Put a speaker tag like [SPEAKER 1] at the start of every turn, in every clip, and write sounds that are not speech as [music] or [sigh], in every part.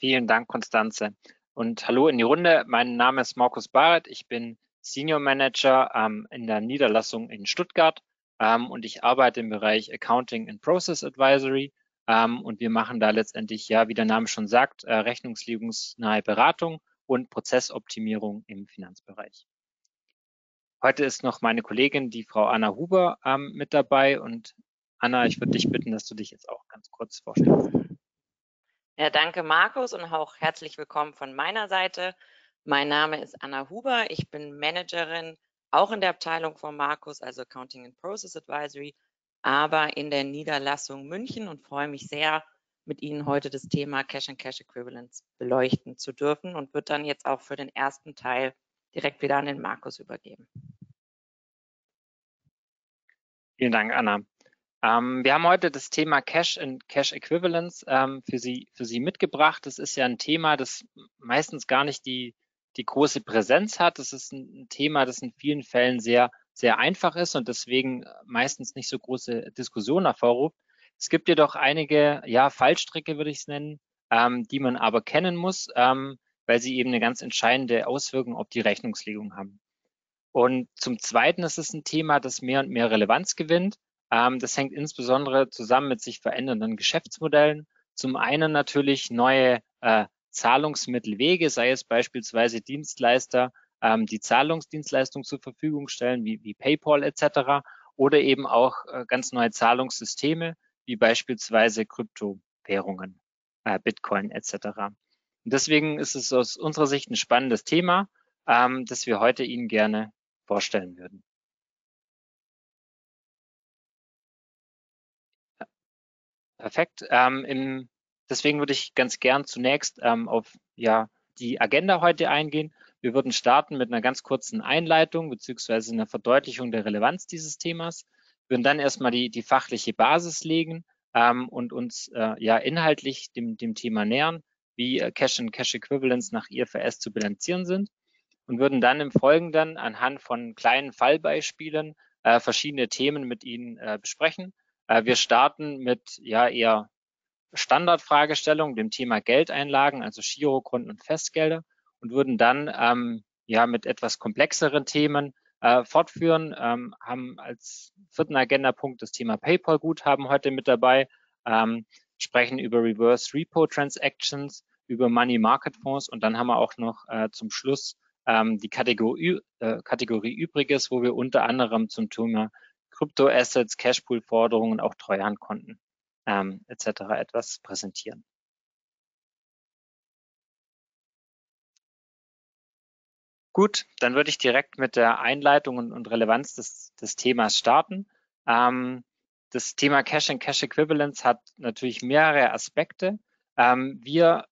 [SPEAKER 1] Vielen Dank, Konstanze. Und hallo in die Runde. Mein Name ist Markus Barrett. Ich bin Senior Manager ähm, in der Niederlassung in Stuttgart ähm, und ich arbeite im Bereich Accounting and Process Advisory. Ähm, und wir machen da letztendlich, ja, wie der Name schon sagt, äh, rechnungslegungsnahe Beratung und Prozessoptimierung im Finanzbereich. Heute ist noch meine Kollegin, die Frau Anna Huber, ähm, mit dabei. Und Anna, ich würde dich bitten, dass du dich jetzt auch ganz kurz vorstellst.
[SPEAKER 2] Ja, danke Markus und auch herzlich willkommen von meiner Seite. Mein Name ist Anna Huber. Ich bin Managerin auch in der Abteilung von Markus, also Accounting and Process Advisory, aber in der Niederlassung München und freue mich sehr, mit Ihnen heute das Thema Cash and Cash Equivalents beleuchten zu dürfen und wird dann jetzt auch für den ersten Teil direkt wieder an den Markus übergeben.
[SPEAKER 1] Vielen Dank, Anna. Ähm, wir haben heute das Thema Cash and Cash Equivalence ähm, für, Sie, für Sie mitgebracht. Das ist ja ein Thema, das meistens gar nicht die, die große Präsenz hat. Das ist ein Thema, das in vielen Fällen sehr, sehr einfach ist und deswegen meistens nicht so große Diskussionen hervorruft. Es gibt jedoch einige ja, Fallstricke, würde ich es nennen, ähm, die man aber kennen muss, ähm, weil sie eben eine ganz entscheidende Auswirkung auf die Rechnungslegung haben. Und zum Zweiten ist es ein Thema, das mehr und mehr Relevanz gewinnt das hängt insbesondere zusammen mit sich verändernden Geschäftsmodellen. Zum einen natürlich neue äh, Zahlungsmittelwege, sei es beispielsweise Dienstleister, ähm, die Zahlungsdienstleistungen zur Verfügung stellen, wie, wie PayPal etc. Oder eben auch äh, ganz neue Zahlungssysteme, wie beispielsweise Kryptowährungen, äh, Bitcoin etc. Und deswegen ist es aus unserer Sicht ein spannendes Thema, ähm, das wir heute Ihnen gerne vorstellen würden. Perfekt. Ähm, im, deswegen würde ich ganz gern zunächst ähm, auf ja, die Agenda heute eingehen. Wir würden starten mit einer ganz kurzen Einleitung beziehungsweise einer Verdeutlichung der Relevanz dieses Themas. Wir würden dann erstmal die, die fachliche Basis legen ähm, und uns äh, ja inhaltlich dem, dem Thema nähern, wie äh, Cash und Cash Equivalents nach IFRS zu bilanzieren sind und würden dann im Folgenden anhand von kleinen Fallbeispielen äh, verschiedene Themen mit Ihnen äh, besprechen wir starten mit ja eher Standardfragestellungen, dem Thema Geldeinlagen, also Girokonten und Festgelder und würden dann ähm, ja mit etwas komplexeren Themen äh, fortführen, ähm, haben als vierten Agendapunkt das Thema PayPal-Guthaben heute mit dabei, ähm, sprechen über Reverse Repo Transactions, über Money Market Fonds und dann haben wir auch noch äh, zum Schluss ähm, die Kategorie, äh, Kategorie Übriges, wo wir unter anderem zum Thema Kryptoassets, Cashpool-Forderungen, auch Treuhandkonten ähm, etc. etwas präsentieren. Gut, dann würde ich direkt mit der Einleitung und, und Relevanz des, des, Themas starten. Ähm, das Thema Cash and Cash Equivalence hat natürlich mehrere Aspekte. Ähm, wir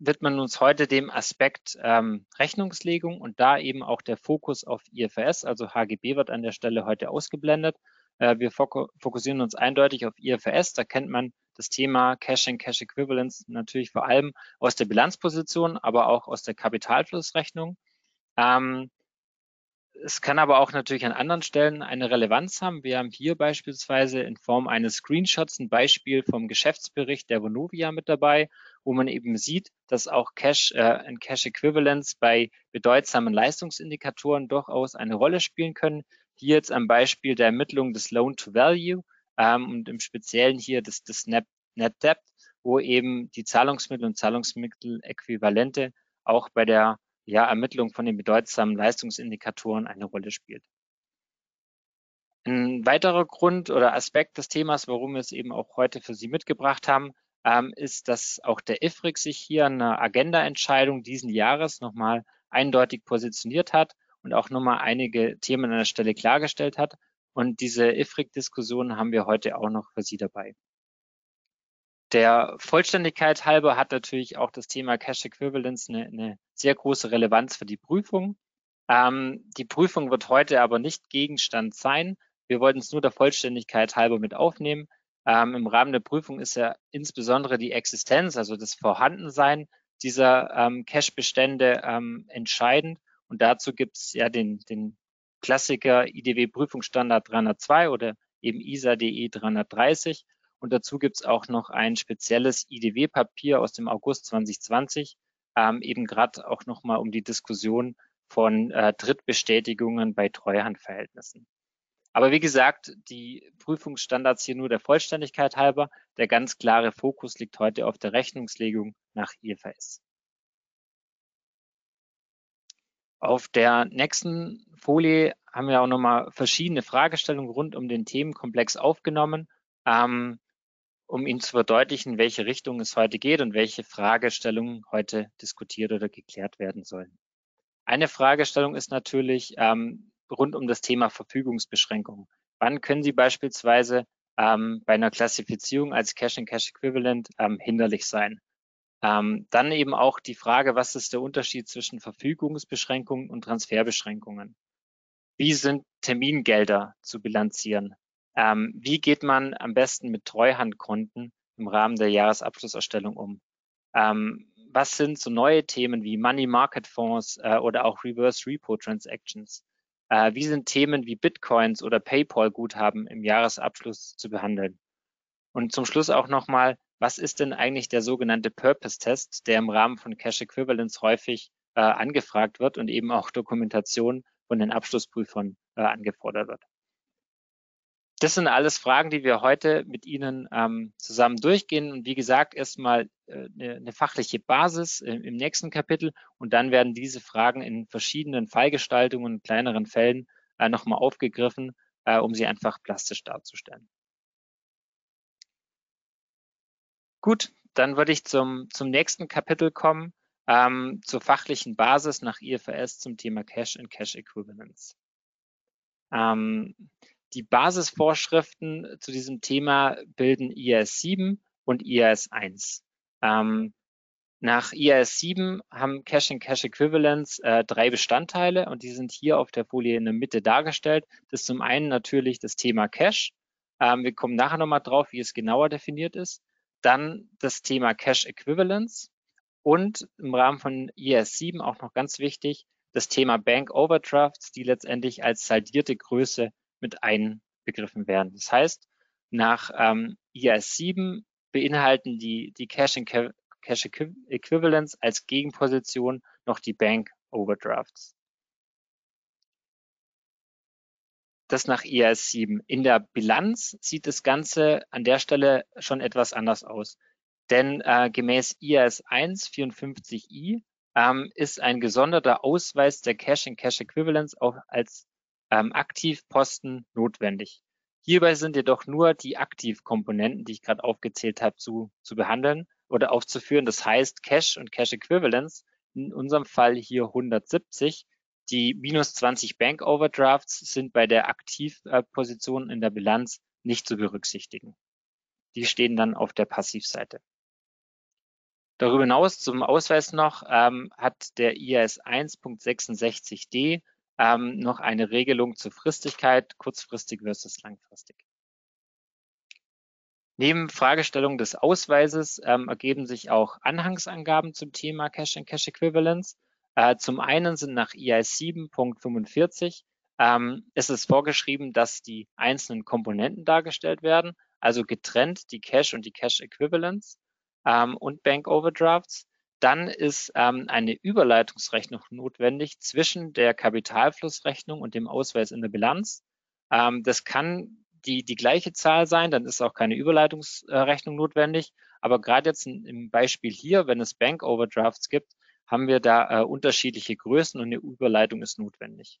[SPEAKER 1] widmen uns heute dem Aspekt ähm, Rechnungslegung und da eben auch der Fokus auf IFRS, also HGB wird an der Stelle heute ausgeblendet. Äh, wir fokussieren uns eindeutig auf IFRS, da kennt man das Thema Cash and Cash Equivalence natürlich vor allem aus der Bilanzposition, aber auch aus der Kapitalflussrechnung. Ähm, es kann aber auch natürlich an anderen Stellen eine Relevanz haben. Wir haben hier beispielsweise in Form eines Screenshots ein Beispiel vom Geschäftsbericht der Vonovia mit dabei, wo man eben sieht, dass auch Cash äh, und Cash Equivalents bei bedeutsamen Leistungsindikatoren durchaus eine Rolle spielen können. Hier jetzt am Beispiel der Ermittlung des Loan to Value ähm, und im Speziellen hier des, des Net, Net Debt, wo eben die Zahlungsmittel und Zahlungsmitteläquivalente auch bei der ja, Ermittlung von den bedeutsamen Leistungsindikatoren eine Rolle spielt. Ein weiterer Grund oder Aspekt des Themas, warum wir es eben auch heute für Sie mitgebracht haben, ähm, ist, dass auch der IFRIC sich hier an einer Agenda-Entscheidung diesen Jahres nochmal eindeutig positioniert hat und auch nochmal einige Themen an der Stelle klargestellt hat. Und diese IFRIC-Diskussion haben wir heute auch noch für Sie dabei. Der Vollständigkeit halber hat natürlich auch das Thema Cash Equivalence eine, eine sehr große Relevanz für die Prüfung. Ähm, die Prüfung wird heute aber nicht Gegenstand sein. Wir wollten es nur der Vollständigkeit halber mit aufnehmen. Ähm, Im Rahmen der Prüfung ist ja insbesondere die Existenz, also das Vorhandensein dieser ähm, Cache-Bestände ähm, entscheidend. Und dazu gibt es ja den, den Klassiker IDW Prüfungsstandard 302 oder eben ISA DE 330. Und dazu gibt es auch noch ein spezielles IDW-Papier aus dem August 2020, ähm, eben gerade auch nochmal um die Diskussion von äh, Drittbestätigungen bei Treuhandverhältnissen. Aber wie gesagt, die Prüfungsstandards hier nur der Vollständigkeit halber. Der ganz klare Fokus liegt heute auf der Rechnungslegung nach IFRS. Auf der nächsten Folie haben wir auch nochmal verschiedene Fragestellungen rund um den Themenkomplex aufgenommen, ähm, um Ihnen zu verdeutlichen, welche Richtung es heute geht und welche Fragestellungen heute diskutiert oder geklärt werden sollen. Eine Fragestellung ist natürlich ähm, rund um das Thema Verfügungsbeschränkung. Wann können Sie beispielsweise ähm, bei einer Klassifizierung als Cash-and-Cash-Equivalent ähm, hinderlich sein? Ähm, dann eben auch die Frage, was ist der Unterschied zwischen Verfügungsbeschränkungen und Transferbeschränkungen? Wie sind Termingelder zu bilanzieren? Ähm, wie geht man am besten mit Treuhandkonten im Rahmen der Jahresabschlusserstellung um? Ähm, was sind so neue Themen wie Money Market Fonds äh, oder auch Reverse Repo Transactions? Äh, wie sind Themen wie Bitcoins oder PayPal Guthaben im Jahresabschluss zu behandeln? Und zum Schluss auch nochmal, was ist denn eigentlich der sogenannte Purpose-Test, der im Rahmen von Cash Equivalence häufig äh, angefragt wird und eben auch Dokumentation von den Abschlussprüfern äh, angefordert wird. Das sind alles Fragen, die wir heute mit Ihnen ähm, zusammen durchgehen. Und wie gesagt, erstmal äh, eine, eine fachliche Basis im, im nächsten Kapitel. Und dann werden diese Fragen in verschiedenen Fallgestaltungen, kleineren Fällen äh, nochmal aufgegriffen, äh, um sie einfach plastisch darzustellen. Gut, dann würde ich zum, zum nächsten Kapitel kommen, ähm, zur fachlichen Basis nach IFRS zum Thema Cash and Cash Equivalence. Ähm, die Basisvorschriften zu diesem Thema bilden IAS 7 und IAS 1. Ähm, nach IAS 7 haben Cash and Cash Equivalents äh, drei Bestandteile und die sind hier auf der Folie in der Mitte dargestellt. Das ist zum einen natürlich das Thema Cash. Ähm, wir kommen nachher nochmal drauf, wie es genauer definiert ist. Dann das Thema Cash Equivalence und im Rahmen von IAS 7 auch noch ganz wichtig, das Thema Bank Overdrafts, die letztendlich als saldierte Größe mit einbegriffen werden. Das heißt, nach ähm, IAS 7 beinhalten die, die Cash and Cash Equivalence als Gegenposition noch die Bank Overdrafts. das nach IAS 7. In der Bilanz sieht das Ganze an der Stelle schon etwas anders aus. Denn äh, gemäß IAS 1 54i ähm, ist ein gesonderter Ausweis der Cash and Cash Equivalence auch als ähm, Aktivposten notwendig. Hierbei sind jedoch nur die Aktivkomponenten, die ich gerade aufgezählt habe, zu, zu behandeln oder aufzuführen. Das heißt, Cash und Cash Equivalence, in unserem Fall hier 170, die minus 20 Bank Overdrafts sind bei der Aktivposition in der Bilanz nicht zu berücksichtigen. Die stehen dann auf der Passivseite. Darüber hinaus zum Ausweis noch ähm, hat der IAS 1.66d ähm, noch eine Regelung zur Fristigkeit, kurzfristig versus langfristig. Neben Fragestellung des Ausweises ähm, ergeben sich auch Anhangsangaben zum Thema Cash and Cash Equivalence. Äh, zum einen sind nach EIS 7.45 ähm, ist es vorgeschrieben, dass die einzelnen Komponenten dargestellt werden, also getrennt die Cash und die Cash Equivalents ähm, und Bank Overdrafts. Dann ist ähm, eine Überleitungsrechnung notwendig zwischen der Kapitalflussrechnung und dem Ausweis in der Bilanz. Ähm, das kann die, die gleiche Zahl sein, dann ist auch keine Überleitungsrechnung notwendig. Aber gerade jetzt im Beispiel hier, wenn es Bank Overdrafts gibt, haben wir da äh, unterschiedliche Größen und eine Überleitung ist notwendig.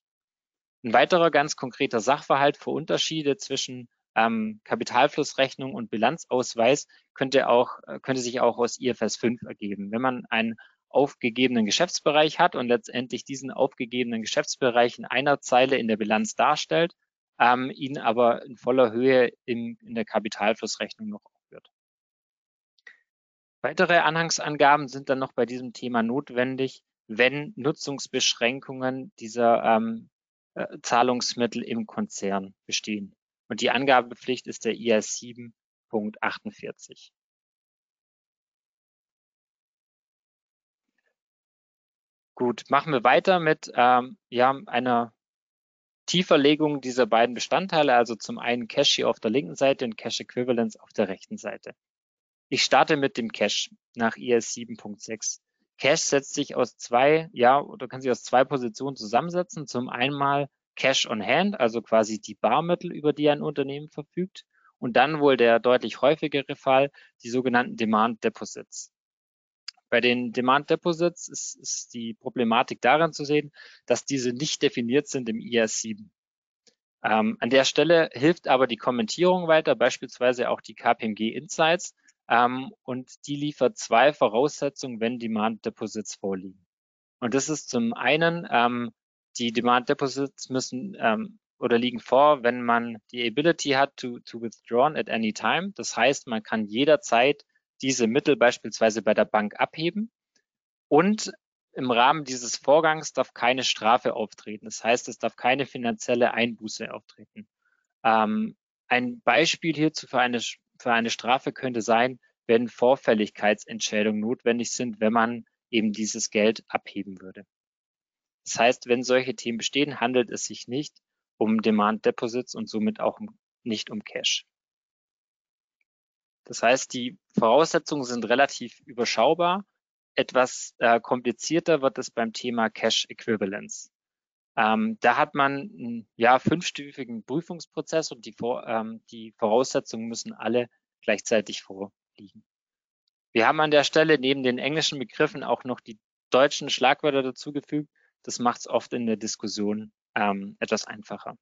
[SPEAKER 1] Ein weiterer ganz konkreter Sachverhalt für Unterschiede zwischen ähm, Kapitalflussrechnung und Bilanzausweis könnte auch, äh, könnte sich auch aus IFRS 5 ergeben. Wenn man einen aufgegebenen Geschäftsbereich hat und letztendlich diesen aufgegebenen Geschäftsbereich in einer Zeile in der Bilanz darstellt, ähm, ihn aber in voller Höhe in, in der Kapitalflussrechnung noch Weitere Anhangsangaben sind dann noch bei diesem Thema notwendig, wenn Nutzungsbeschränkungen dieser ähm, äh, Zahlungsmittel im Konzern bestehen. Und die Angabepflicht ist der IAS 7.48. Gut, machen wir weiter mit ähm, ja, einer Tieferlegung dieser beiden Bestandteile, also zum einen Cash hier auf der linken Seite und Cash Equivalence auf der rechten Seite. Ich starte mit dem Cash nach IS 7.6. Cash setzt sich aus zwei, ja, oder kann sich aus zwei Positionen zusammensetzen. Zum einen mal Cash on Hand, also quasi die Barmittel, über die ein Unternehmen verfügt. Und dann wohl der deutlich häufigere Fall, die sogenannten Demand Deposits. Bei den Demand Deposits ist, ist die Problematik daran zu sehen, dass diese nicht definiert sind im IS 7. Ähm, an der Stelle hilft aber die Kommentierung weiter, beispielsweise auch die KPMG Insights, ähm, und die liefert zwei Voraussetzungen, wenn Demand Deposits vorliegen. Und das ist zum einen, ähm, die Demand Deposits müssen ähm, oder liegen vor, wenn man die Ability hat to, to withdraw at any time. Das heißt, man kann jederzeit diese Mittel beispielsweise bei der Bank abheben und im Rahmen dieses Vorgangs darf keine Strafe auftreten. Das heißt, es darf keine finanzielle Einbuße auftreten. Ähm, ein Beispiel hierzu für eine für eine Strafe könnte sein, wenn Vorfälligkeitsentschädigungen notwendig sind, wenn man eben dieses Geld abheben würde. Das heißt, wenn solche Themen bestehen, handelt es sich nicht um Demand Deposits und somit auch nicht um Cash. Das heißt, die Voraussetzungen sind relativ überschaubar. Etwas äh, komplizierter wird es beim Thema Cash Equivalence. Ähm, da hat man einen ja, fünfstufigen Prüfungsprozess und die, ähm, die Voraussetzungen müssen alle gleichzeitig vorliegen. Wir haben an der Stelle neben den englischen Begriffen auch noch die deutschen Schlagwörter dazugefügt. Das macht es oft in der Diskussion ähm, etwas einfacher.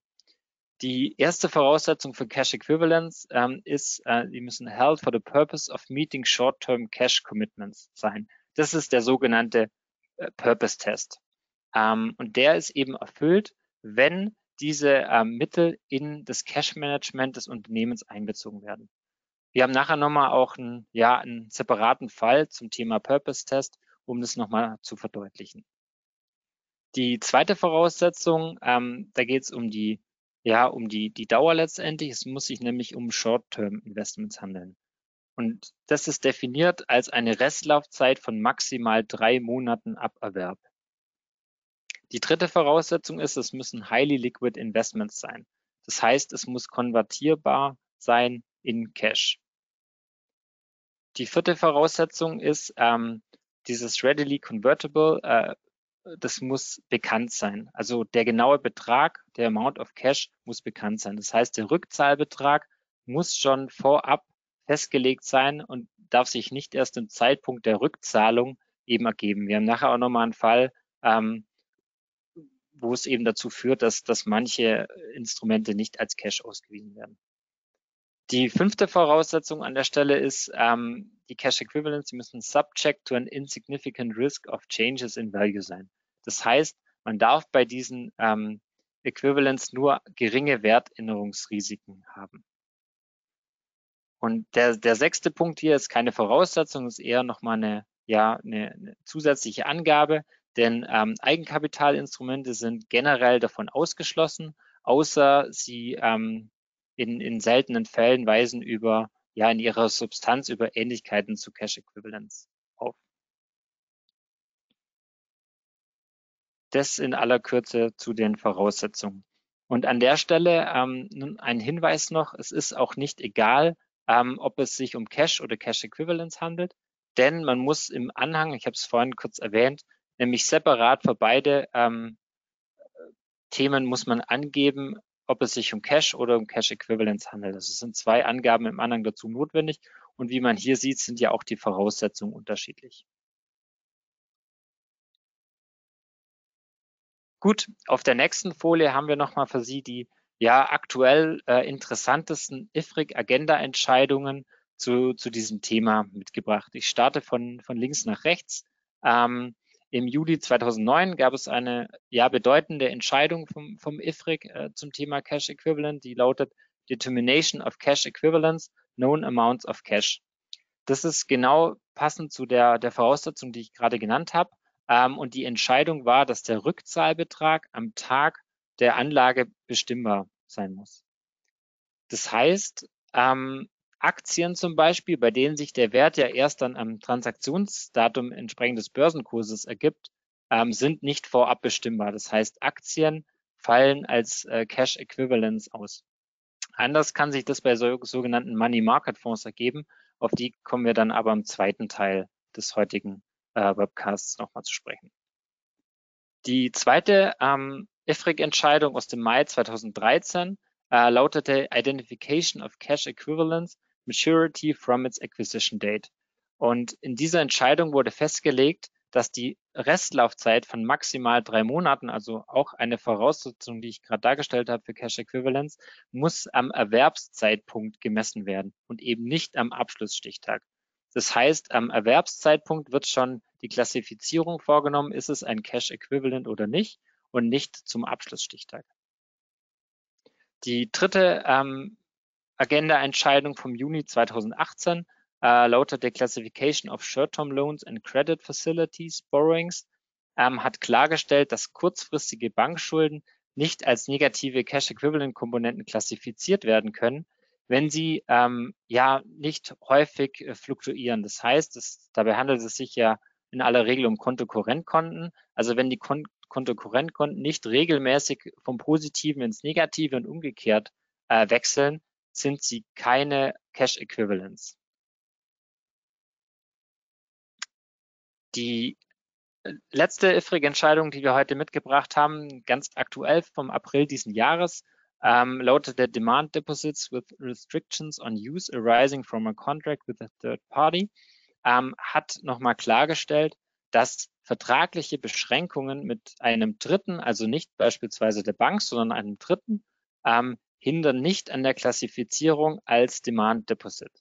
[SPEAKER 1] Die erste Voraussetzung für Cash Equivalence ähm, ist, äh, die müssen held for the purpose of meeting short-term cash commitments sein. Das ist der sogenannte äh, Purpose Test. Ähm, und der ist eben erfüllt, wenn diese ähm, Mittel in das Cash Management des Unternehmens einbezogen werden. Wir haben nachher nochmal auch einen, ja, einen separaten Fall zum Thema Purpose Test, um das nochmal zu verdeutlichen. Die zweite Voraussetzung, ähm, da geht es um die, ja, um die, die Dauer letztendlich. Es muss sich nämlich um Short-Term-Investments handeln. Und das ist definiert als eine Restlaufzeit von maximal drei Monaten ab Erwerb. Die dritte Voraussetzung ist, es müssen highly liquid Investments sein. Das heißt, es muss konvertierbar sein in Cash. Die vierte Voraussetzung ist ähm, dieses readily convertible. Äh, das muss bekannt sein. Also der genaue Betrag, der Amount of Cash muss bekannt sein. Das heißt, der Rückzahlbetrag muss schon vorab festgelegt sein und darf sich nicht erst im Zeitpunkt der Rückzahlung eben ergeben. Wir haben nachher auch nochmal einen Fall, ähm, wo es eben dazu führt, dass, dass manche Instrumente nicht als Cash ausgewiesen werden. Die fünfte Voraussetzung an der Stelle ist ähm, die Cash Equivalents, die müssen subject to an insignificant risk of changes in value sein. Das heißt, man darf bei diesen ähm, Equivalents nur geringe Wertänderungsrisiken haben. Und der, der sechste Punkt hier ist keine Voraussetzung, ist eher nochmal eine, ja, eine, eine zusätzliche Angabe, denn ähm, Eigenkapitalinstrumente sind generell davon ausgeschlossen, außer sie ähm, in, in seltenen Fällen weisen über, ja, in ihrer Substanz über Ähnlichkeiten zu Cash Equivalents auf. Das in aller Kürze zu den Voraussetzungen. Und an der Stelle ähm, ein Hinweis noch, es ist auch nicht egal, ähm, ob es sich um Cash oder Cash Equivalents handelt, denn man muss im Anhang, ich habe es vorhin kurz erwähnt, nämlich separat für beide ähm, Themen muss man angeben, ob es sich um Cash oder um Cash Equivalents handelt. Also es sind zwei Angaben im Anhang dazu notwendig. Und wie man hier sieht, sind ja auch die Voraussetzungen unterschiedlich. Gut, auf der nächsten Folie haben wir nochmal für Sie die ja aktuell äh, interessantesten IFRIC-Agenda-Entscheidungen zu, zu diesem Thema mitgebracht. Ich starte von, von links nach rechts. Ähm, im Juli 2009 gab es eine ja bedeutende Entscheidung vom, vom IFRIC äh, zum Thema Cash Equivalent, die lautet Determination of Cash Equivalents, Known Amounts of Cash. Das ist genau passend zu der, der Voraussetzung, die ich gerade genannt habe. Ähm, und die Entscheidung war, dass der Rückzahlbetrag am Tag der Anlage bestimmbar sein muss. Das heißt, ähm, Aktien zum Beispiel, bei denen sich der Wert ja erst dann am Transaktionsdatum entsprechend des Börsenkurses ergibt, ähm, sind nicht vorab bestimmbar. Das heißt, Aktien
[SPEAKER 2] fallen als äh, Cash Equivalents aus. Anders kann sich das bei so, sogenannten Money Market Fonds ergeben. Auf die kommen wir dann aber im zweiten Teil des heutigen äh, Webcasts nochmal zu sprechen. Die zweite ähm, IFRIC-Entscheidung aus dem Mai 2013 äh, lautete Identification of Cash Equivalents Maturity from its Acquisition Date. Und in dieser Entscheidung wurde festgelegt, dass die Restlaufzeit von maximal drei Monaten, also auch eine Voraussetzung, die ich gerade dargestellt habe für Cash Equivalence, muss am Erwerbszeitpunkt gemessen werden und eben nicht am Abschlussstichtag. Das heißt, am Erwerbszeitpunkt wird schon die Klassifizierung vorgenommen, ist es ein Cash Equivalent oder nicht und nicht zum Abschlussstichtag. Die dritte ähm, Agenda-Entscheidung vom Juni 2018 äh, lautet der Classification of Short-Term Loans and Credit Facilities Borrowings ähm, hat klargestellt, dass kurzfristige Bankschulden nicht als negative Cash-Equivalent-Komponenten klassifiziert werden können, wenn sie ähm, ja nicht häufig äh, fluktuieren. Das heißt, es, dabei handelt es sich ja in aller Regel um Kontokorrentkonten. Also wenn die Kon Kontokorrentkonten nicht regelmäßig vom Positiven ins Negative und umgekehrt äh, wechseln, sind sie keine Cash Equivalents. Die äh, letzte IFRIG-Entscheidung, die wir heute mitgebracht haben, ganz aktuell vom April diesen Jahres, ähm, lautete Demand Deposits with Restrictions on Use arising from a contract with a third party, ähm, hat nochmal klargestellt, dass vertragliche Beschränkungen mit einem Dritten, also nicht beispielsweise der Bank, sondern einem Dritten, ähm, hindern nicht an der Klassifizierung als Demand Deposit.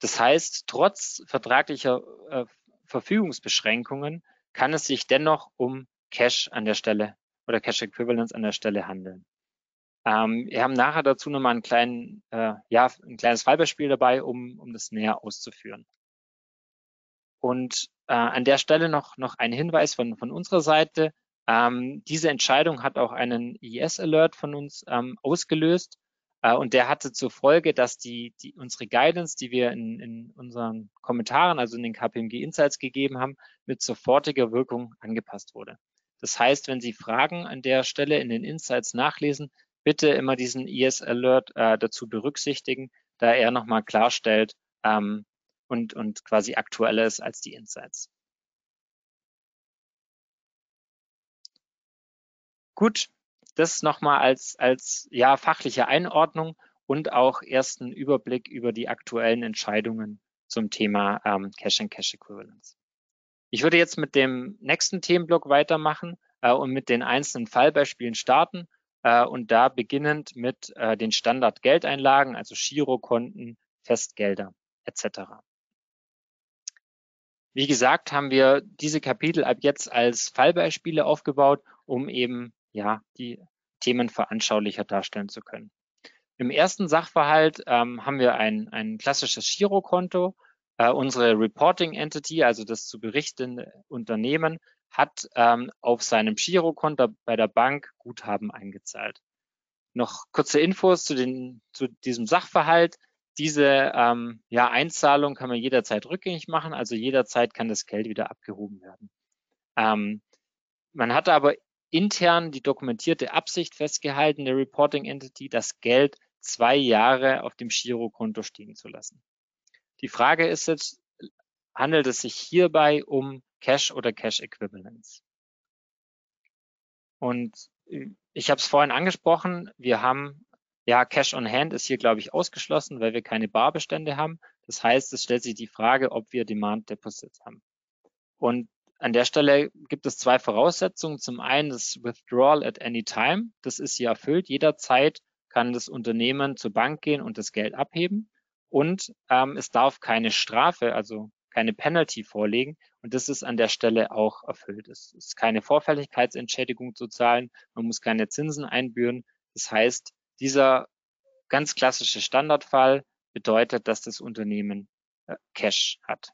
[SPEAKER 2] Das heißt, trotz vertraglicher äh, Verfügungsbeschränkungen kann es sich dennoch um Cash an der Stelle oder Cash Equivalence an der Stelle handeln. Ähm, wir haben nachher dazu nochmal einen kleinen, äh, ja, ein kleines Fallbeispiel dabei, um, um das näher auszuführen. Und äh, an der Stelle noch, noch ein Hinweis von, von unserer Seite. Ähm, diese Entscheidung hat auch einen IS-Alert von uns ähm, ausgelöst. Äh, und der hatte zur Folge, dass die, die unsere Guidance, die wir in, in unseren Kommentaren, also in den KPMG Insights gegeben haben, mit sofortiger Wirkung angepasst wurde. Das heißt, wenn Sie Fragen an der Stelle in den Insights nachlesen, bitte immer diesen IS Alert äh, dazu berücksichtigen, da er nochmal klarstellt ähm, und, und quasi aktueller ist als die Insights. Gut, das nochmal als, als ja, fachliche Einordnung und auch ersten Überblick über die aktuellen Entscheidungen zum Thema ähm, Cash and Cash Equivalence. Ich würde jetzt mit dem nächsten Themenblock weitermachen äh, und mit den einzelnen Fallbeispielen starten äh, und da beginnend mit äh, den Standardgeldeinlagen, also Girokonten, Festgelder etc. Wie gesagt, haben wir diese Kapitel ab jetzt als Fallbeispiele aufgebaut, um eben ja, die Themen veranschaulicher darstellen zu können. Im ersten Sachverhalt ähm, haben wir ein, ein klassisches Girokonto. Äh, unsere Reporting Entity, also das zu berichtende Unternehmen, hat ähm, auf seinem Girokonto bei der Bank Guthaben eingezahlt. Noch kurze Infos zu, den, zu diesem Sachverhalt. Diese ähm, ja, Einzahlung kann man jederzeit rückgängig machen, also jederzeit kann das Geld wieder abgehoben werden. Ähm, man hatte aber intern die dokumentierte Absicht festgehalten, der Reporting Entity, das Geld zwei Jahre auf dem Girokonto stehen zu lassen. Die Frage ist jetzt, handelt es sich hierbei um Cash oder Cash Equivalents? Und ich habe es vorhin angesprochen, wir haben, ja, Cash on Hand ist hier, glaube ich, ausgeschlossen, weil wir keine Barbestände haben. Das heißt, es stellt sich die Frage, ob wir Demand Deposits haben. Und an der Stelle gibt es zwei Voraussetzungen. Zum einen das Withdrawal at any time. Das ist hier erfüllt. Jederzeit kann das Unternehmen zur Bank gehen und das Geld abheben. Und ähm, es darf keine Strafe, also keine Penalty vorlegen. Und das ist an der Stelle auch erfüllt. Es ist keine Vorfälligkeitsentschädigung zu zahlen. Man muss keine Zinsen einbühren. Das heißt, dieser ganz klassische Standardfall bedeutet, dass das Unternehmen äh, Cash hat.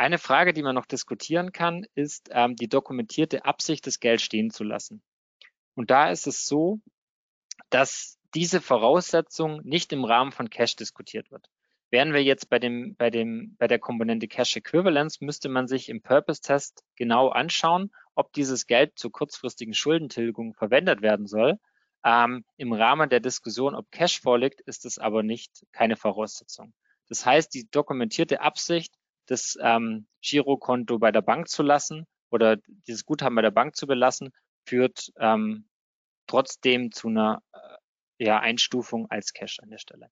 [SPEAKER 2] Eine Frage, die man noch diskutieren kann, ist ähm, die dokumentierte Absicht, das Geld stehen zu lassen. Und da ist es so, dass diese Voraussetzung nicht im Rahmen von Cash diskutiert wird. Wären wir jetzt bei dem, bei dem, bei der Komponente Cash Equivalence, müsste man sich im Purpose-Test genau anschauen, ob dieses Geld zur kurzfristigen Schuldentilgung verwendet werden soll. Ähm, Im Rahmen der Diskussion, ob Cash vorliegt, ist es aber nicht keine Voraussetzung. Das heißt, die dokumentierte Absicht, das ähm, Girokonto bei der Bank zu lassen oder dieses Guthaben bei der Bank zu belassen, führt ähm, trotzdem zu einer äh, ja, Einstufung als Cash an der Stelle.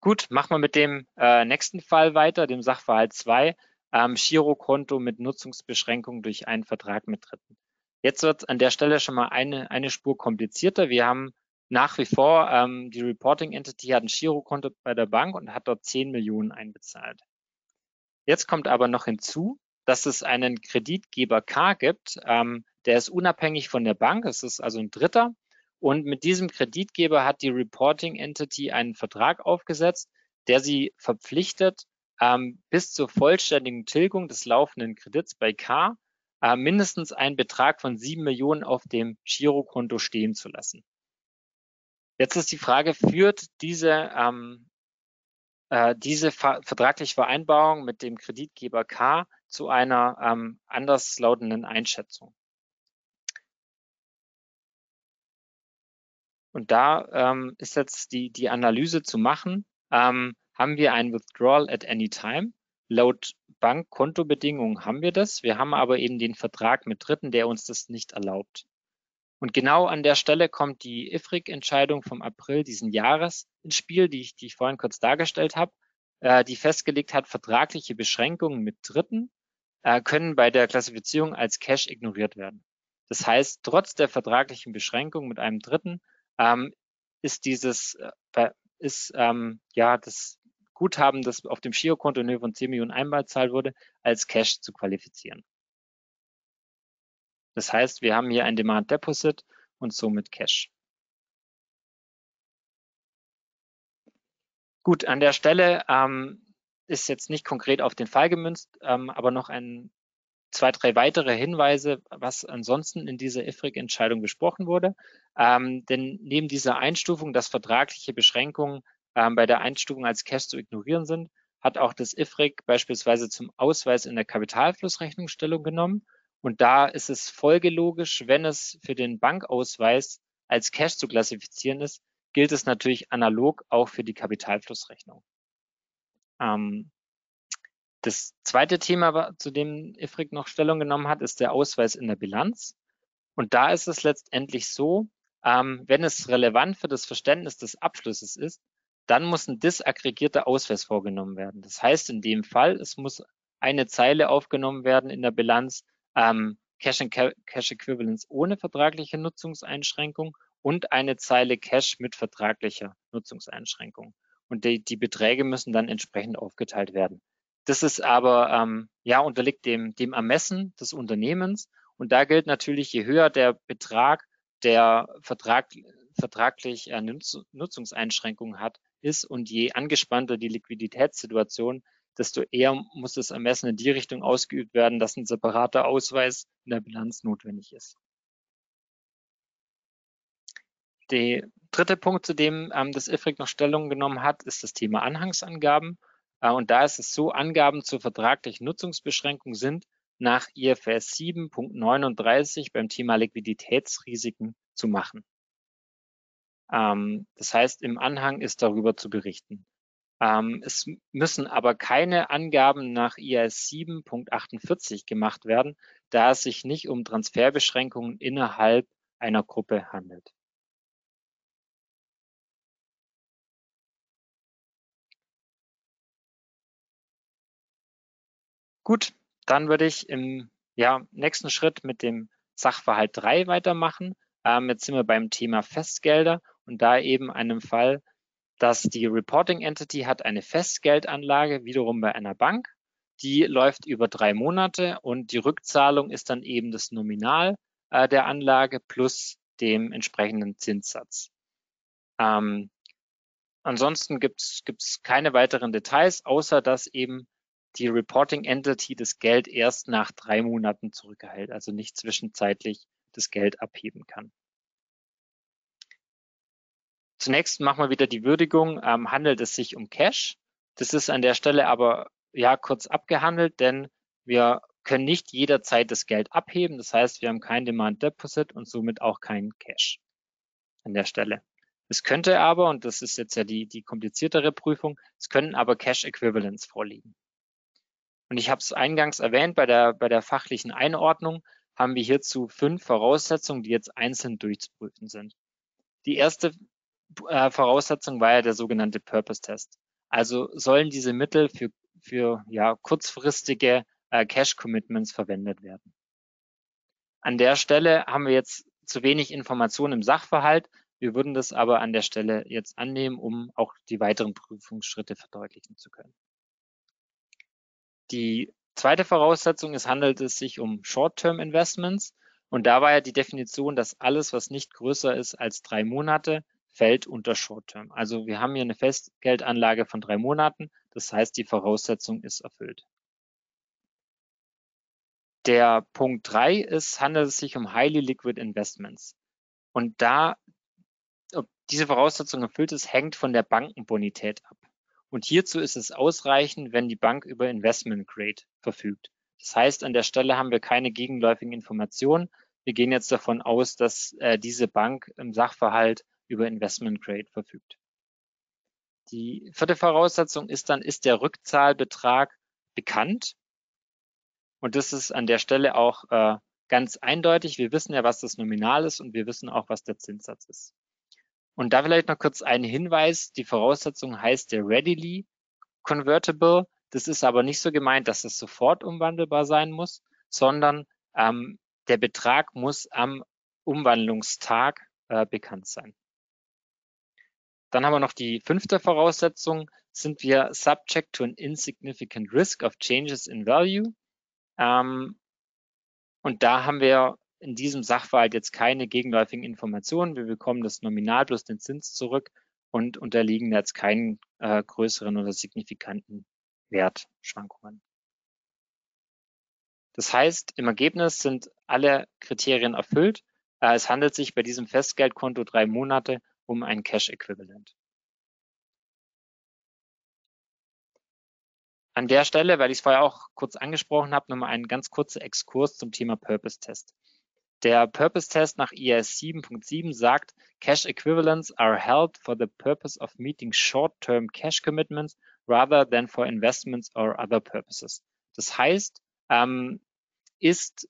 [SPEAKER 2] Gut, machen wir mit dem äh, nächsten Fall weiter, dem Sachverhalt 2, ähm, Girokonto mit Nutzungsbeschränkung durch einen Vertrag mit Dritten. Jetzt wird an der Stelle schon mal eine, eine Spur komplizierter. Wir haben nach wie vor ähm, die Reporting Entity hat ein Girokonto bei der Bank und hat dort 10 Millionen einbezahlt. Jetzt kommt aber noch hinzu, dass es einen Kreditgeber K gibt, ähm, der ist unabhängig von der Bank, es ist also ein Dritter. Und mit diesem Kreditgeber hat die Reporting Entity einen Vertrag aufgesetzt, der sie verpflichtet, ähm, bis zur vollständigen Tilgung des laufenden Kredits bei K äh, mindestens einen Betrag von sieben Millionen auf dem Girokonto stehen zu lassen. Jetzt ist die Frage, führt diese ähm, äh, diese ver vertragliche Vereinbarung mit dem Kreditgeber K zu einer ähm, anderslautenden Einschätzung. Und da ähm, ist jetzt die, die Analyse zu machen, ähm, haben wir ein Withdrawal at any time? Laut Bankkontobedingungen haben wir das. Wir haben aber eben den Vertrag mit Dritten, der uns das nicht erlaubt. Und genau an der Stelle kommt die IFRIC-Entscheidung vom April diesen Jahres ins Spiel, die ich, die ich vorhin kurz dargestellt habe, äh, die festgelegt hat, vertragliche Beschränkungen mit Dritten äh, können bei der Klassifizierung als Cash ignoriert werden. Das heißt, trotz der vertraglichen Beschränkung mit einem Dritten ähm, ist dieses äh, ist ähm, ja das Guthaben, das auf dem Girokonto in Höhe von 10 Millionen einmal zahlt wurde, als Cash zu qualifizieren. Das heißt, wir haben hier ein Demand Deposit und somit Cash. Gut, an der Stelle ähm, ist jetzt nicht konkret auf den Fall gemünzt, ähm, aber noch ein, zwei, drei weitere Hinweise, was ansonsten in dieser IFRIC-Entscheidung besprochen wurde. Ähm, denn neben dieser Einstufung, dass vertragliche Beschränkungen ähm, bei der Einstufung als Cash zu ignorieren sind, hat auch das IFRIC beispielsweise zum Ausweis in der Kapitalflussrechnung Stellung genommen und da ist es folgelogisch, wenn es für den Bankausweis als Cash zu klassifizieren ist, gilt es natürlich analog auch für die Kapitalflussrechnung. Ähm, das zweite Thema, zu dem IFRIC noch Stellung genommen hat, ist der Ausweis in der Bilanz. Und da ist es letztendlich so, ähm, wenn es relevant für das Verständnis des Abschlusses ist, dann muss ein disaggregierter Ausweis vorgenommen werden. Das heißt in dem Fall, es muss eine Zeile aufgenommen werden in der Bilanz, ähm, Cash and Cash Equivalence ohne vertragliche Nutzungseinschränkung und eine Zeile Cash mit vertraglicher Nutzungseinschränkung. Und die, die Beträge müssen dann entsprechend aufgeteilt werden. Das ist aber, ähm, ja, unterliegt dem, dem Ermessen des Unternehmens. Und da gilt natürlich, je höher der Betrag, der Vertrag, vertraglich äh, Nutzungseinschränkungen hat, ist und je angespannter die Liquiditätssituation, desto eher muss das Ermessen in die Richtung ausgeübt werden, dass ein separater Ausweis in der Bilanz notwendig ist. Der dritte Punkt, zu dem ähm, das IFRIC noch Stellung genommen hat, ist das Thema Anhangsangaben. Äh, und da ist es so, Angaben zur vertraglichen Nutzungsbeschränkung sind nach IFRS 7.39 beim Thema Liquiditätsrisiken zu machen. Ähm, das heißt, im Anhang ist darüber zu berichten. Ähm, es müssen aber keine Angaben nach IAS 7.48 gemacht werden, da es sich nicht um Transferbeschränkungen innerhalb einer Gruppe handelt. Gut, dann würde ich im ja, nächsten Schritt mit dem Sachverhalt 3 weitermachen. Ähm, jetzt sind wir beim Thema Festgelder und da eben einem Fall, dass die Reporting Entity hat eine Festgeldanlage, wiederum bei einer Bank. Die läuft über drei Monate und die Rückzahlung ist dann eben das Nominal äh, der Anlage plus dem entsprechenden Zinssatz. Ähm, ansonsten gibt es keine weiteren Details, außer dass eben die Reporting Entity das Geld erst nach drei Monaten zurückerhält, also nicht zwischenzeitlich das Geld abheben kann. Zunächst machen wir wieder die Würdigung, ähm, handelt es sich um Cash. Das ist an der Stelle aber ja kurz abgehandelt, denn wir können nicht jederzeit das Geld abheben. Das heißt, wir haben kein Demand Deposit und somit auch kein Cash an der Stelle. Es könnte aber, und das ist jetzt ja die, die kompliziertere Prüfung, es können aber Cash Equivalents vorliegen. Und ich habe es eingangs erwähnt, bei der, bei der fachlichen Einordnung haben wir hierzu fünf Voraussetzungen, die jetzt einzeln durchzuprüfen sind. Die erste äh, Voraussetzung war ja der sogenannte Purpose-Test. Also sollen diese Mittel für, für ja, kurzfristige äh, Cash-Commitments verwendet werden. An der Stelle haben wir jetzt zu wenig Informationen im Sachverhalt. Wir würden das aber an der Stelle jetzt annehmen, um auch die weiteren Prüfungsschritte verdeutlichen zu können. Die zweite Voraussetzung, es handelt es sich um Short-Term Investments. Und da war ja die Definition, dass alles, was nicht größer ist als drei Monate, fällt unter Short-Term. Also wir haben hier eine Festgeldanlage von drei Monaten. Das heißt, die Voraussetzung ist erfüllt. Der Punkt drei ist, handelt es sich um Highly Liquid Investments. Und da, ob diese Voraussetzung erfüllt ist, hängt von der Bankenbonität ab. Und hierzu ist es ausreichend, wenn die Bank über Investment Grade verfügt. Das heißt, an der Stelle haben wir keine gegenläufigen Informationen. Wir gehen jetzt davon aus, dass äh, diese Bank im Sachverhalt über Investment Grade verfügt. Die vierte Voraussetzung ist dann, ist der Rückzahlbetrag bekannt? Und das ist an der Stelle auch äh, ganz eindeutig. Wir wissen ja, was das Nominal ist und wir wissen auch, was der Zinssatz ist. Und da vielleicht noch kurz ein Hinweis. Die Voraussetzung heißt der readily convertible. Das ist aber nicht so gemeint, dass es sofort umwandelbar sein muss, sondern ähm, der Betrag muss am Umwandlungstag äh, bekannt sein. Dann haben wir noch die fünfte Voraussetzung. Sind wir subject to an insignificant risk of changes in value? Ähm, und da haben wir in diesem Sachverhalt jetzt keine gegenläufigen Informationen. Wir bekommen das Nominal plus den Zins zurück und unterliegen jetzt keinen äh, größeren oder signifikanten Wertschwankungen. Das heißt, im Ergebnis sind alle Kriterien erfüllt. Äh, es handelt sich bei diesem Festgeldkonto drei Monate um ein Cash Equivalent. An der Stelle, weil ich es vorher auch kurz angesprochen habe, nochmal ein ganz kurzer Exkurs zum Thema Purpose Test. Der Purpose Test nach IAS 7.7 sagt, Cash Equivalents are held for the purpose of meeting short-term cash commitments rather than for investments or other purposes. Das heißt, ähm, ist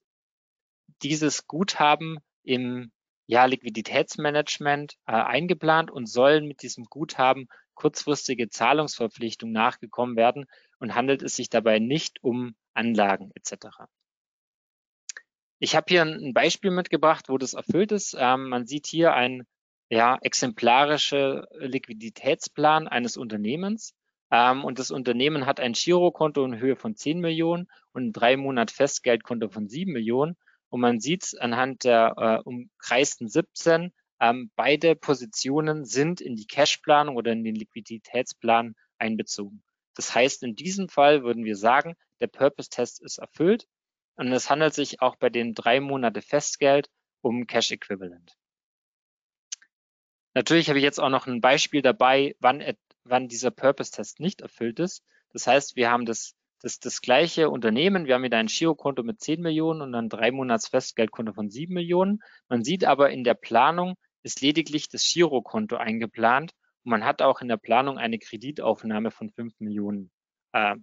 [SPEAKER 2] dieses Guthaben im ja, Liquiditätsmanagement äh, eingeplant und sollen mit diesem Guthaben kurzfristige Zahlungsverpflichtungen nachgekommen werden und handelt es sich dabei nicht um Anlagen etc. Ich habe hier ein Beispiel mitgebracht, wo das erfüllt ist. Ähm, man sieht hier ein ja, exemplarische Liquiditätsplan eines Unternehmens. Ähm, und das Unternehmen hat ein Girokonto in Höhe von 10 Millionen und ein drei Monat Festgeldkonto von 7 Millionen. Und man sieht anhand der äh, umkreisten 17, ähm, beide Positionen sind in die Cashplanung oder in den Liquiditätsplan einbezogen. Das heißt, in diesem Fall würden wir sagen, der Purpose-Test ist erfüllt und es handelt sich auch bei den drei Monate Festgeld um Cash Equivalent. Natürlich habe ich jetzt auch noch ein Beispiel dabei, wann, wann dieser Purpose-Test nicht erfüllt ist. Das heißt, wir haben das, das, das gleiche Unternehmen, wir haben wieder ein Girokonto mit 10 Millionen und ein drei Monats Festgeldkonto von 7 Millionen. Man sieht aber in der Planung ist lediglich das Girokonto eingeplant und man hat auch in der Planung eine Kreditaufnahme von 5 Millionen äh,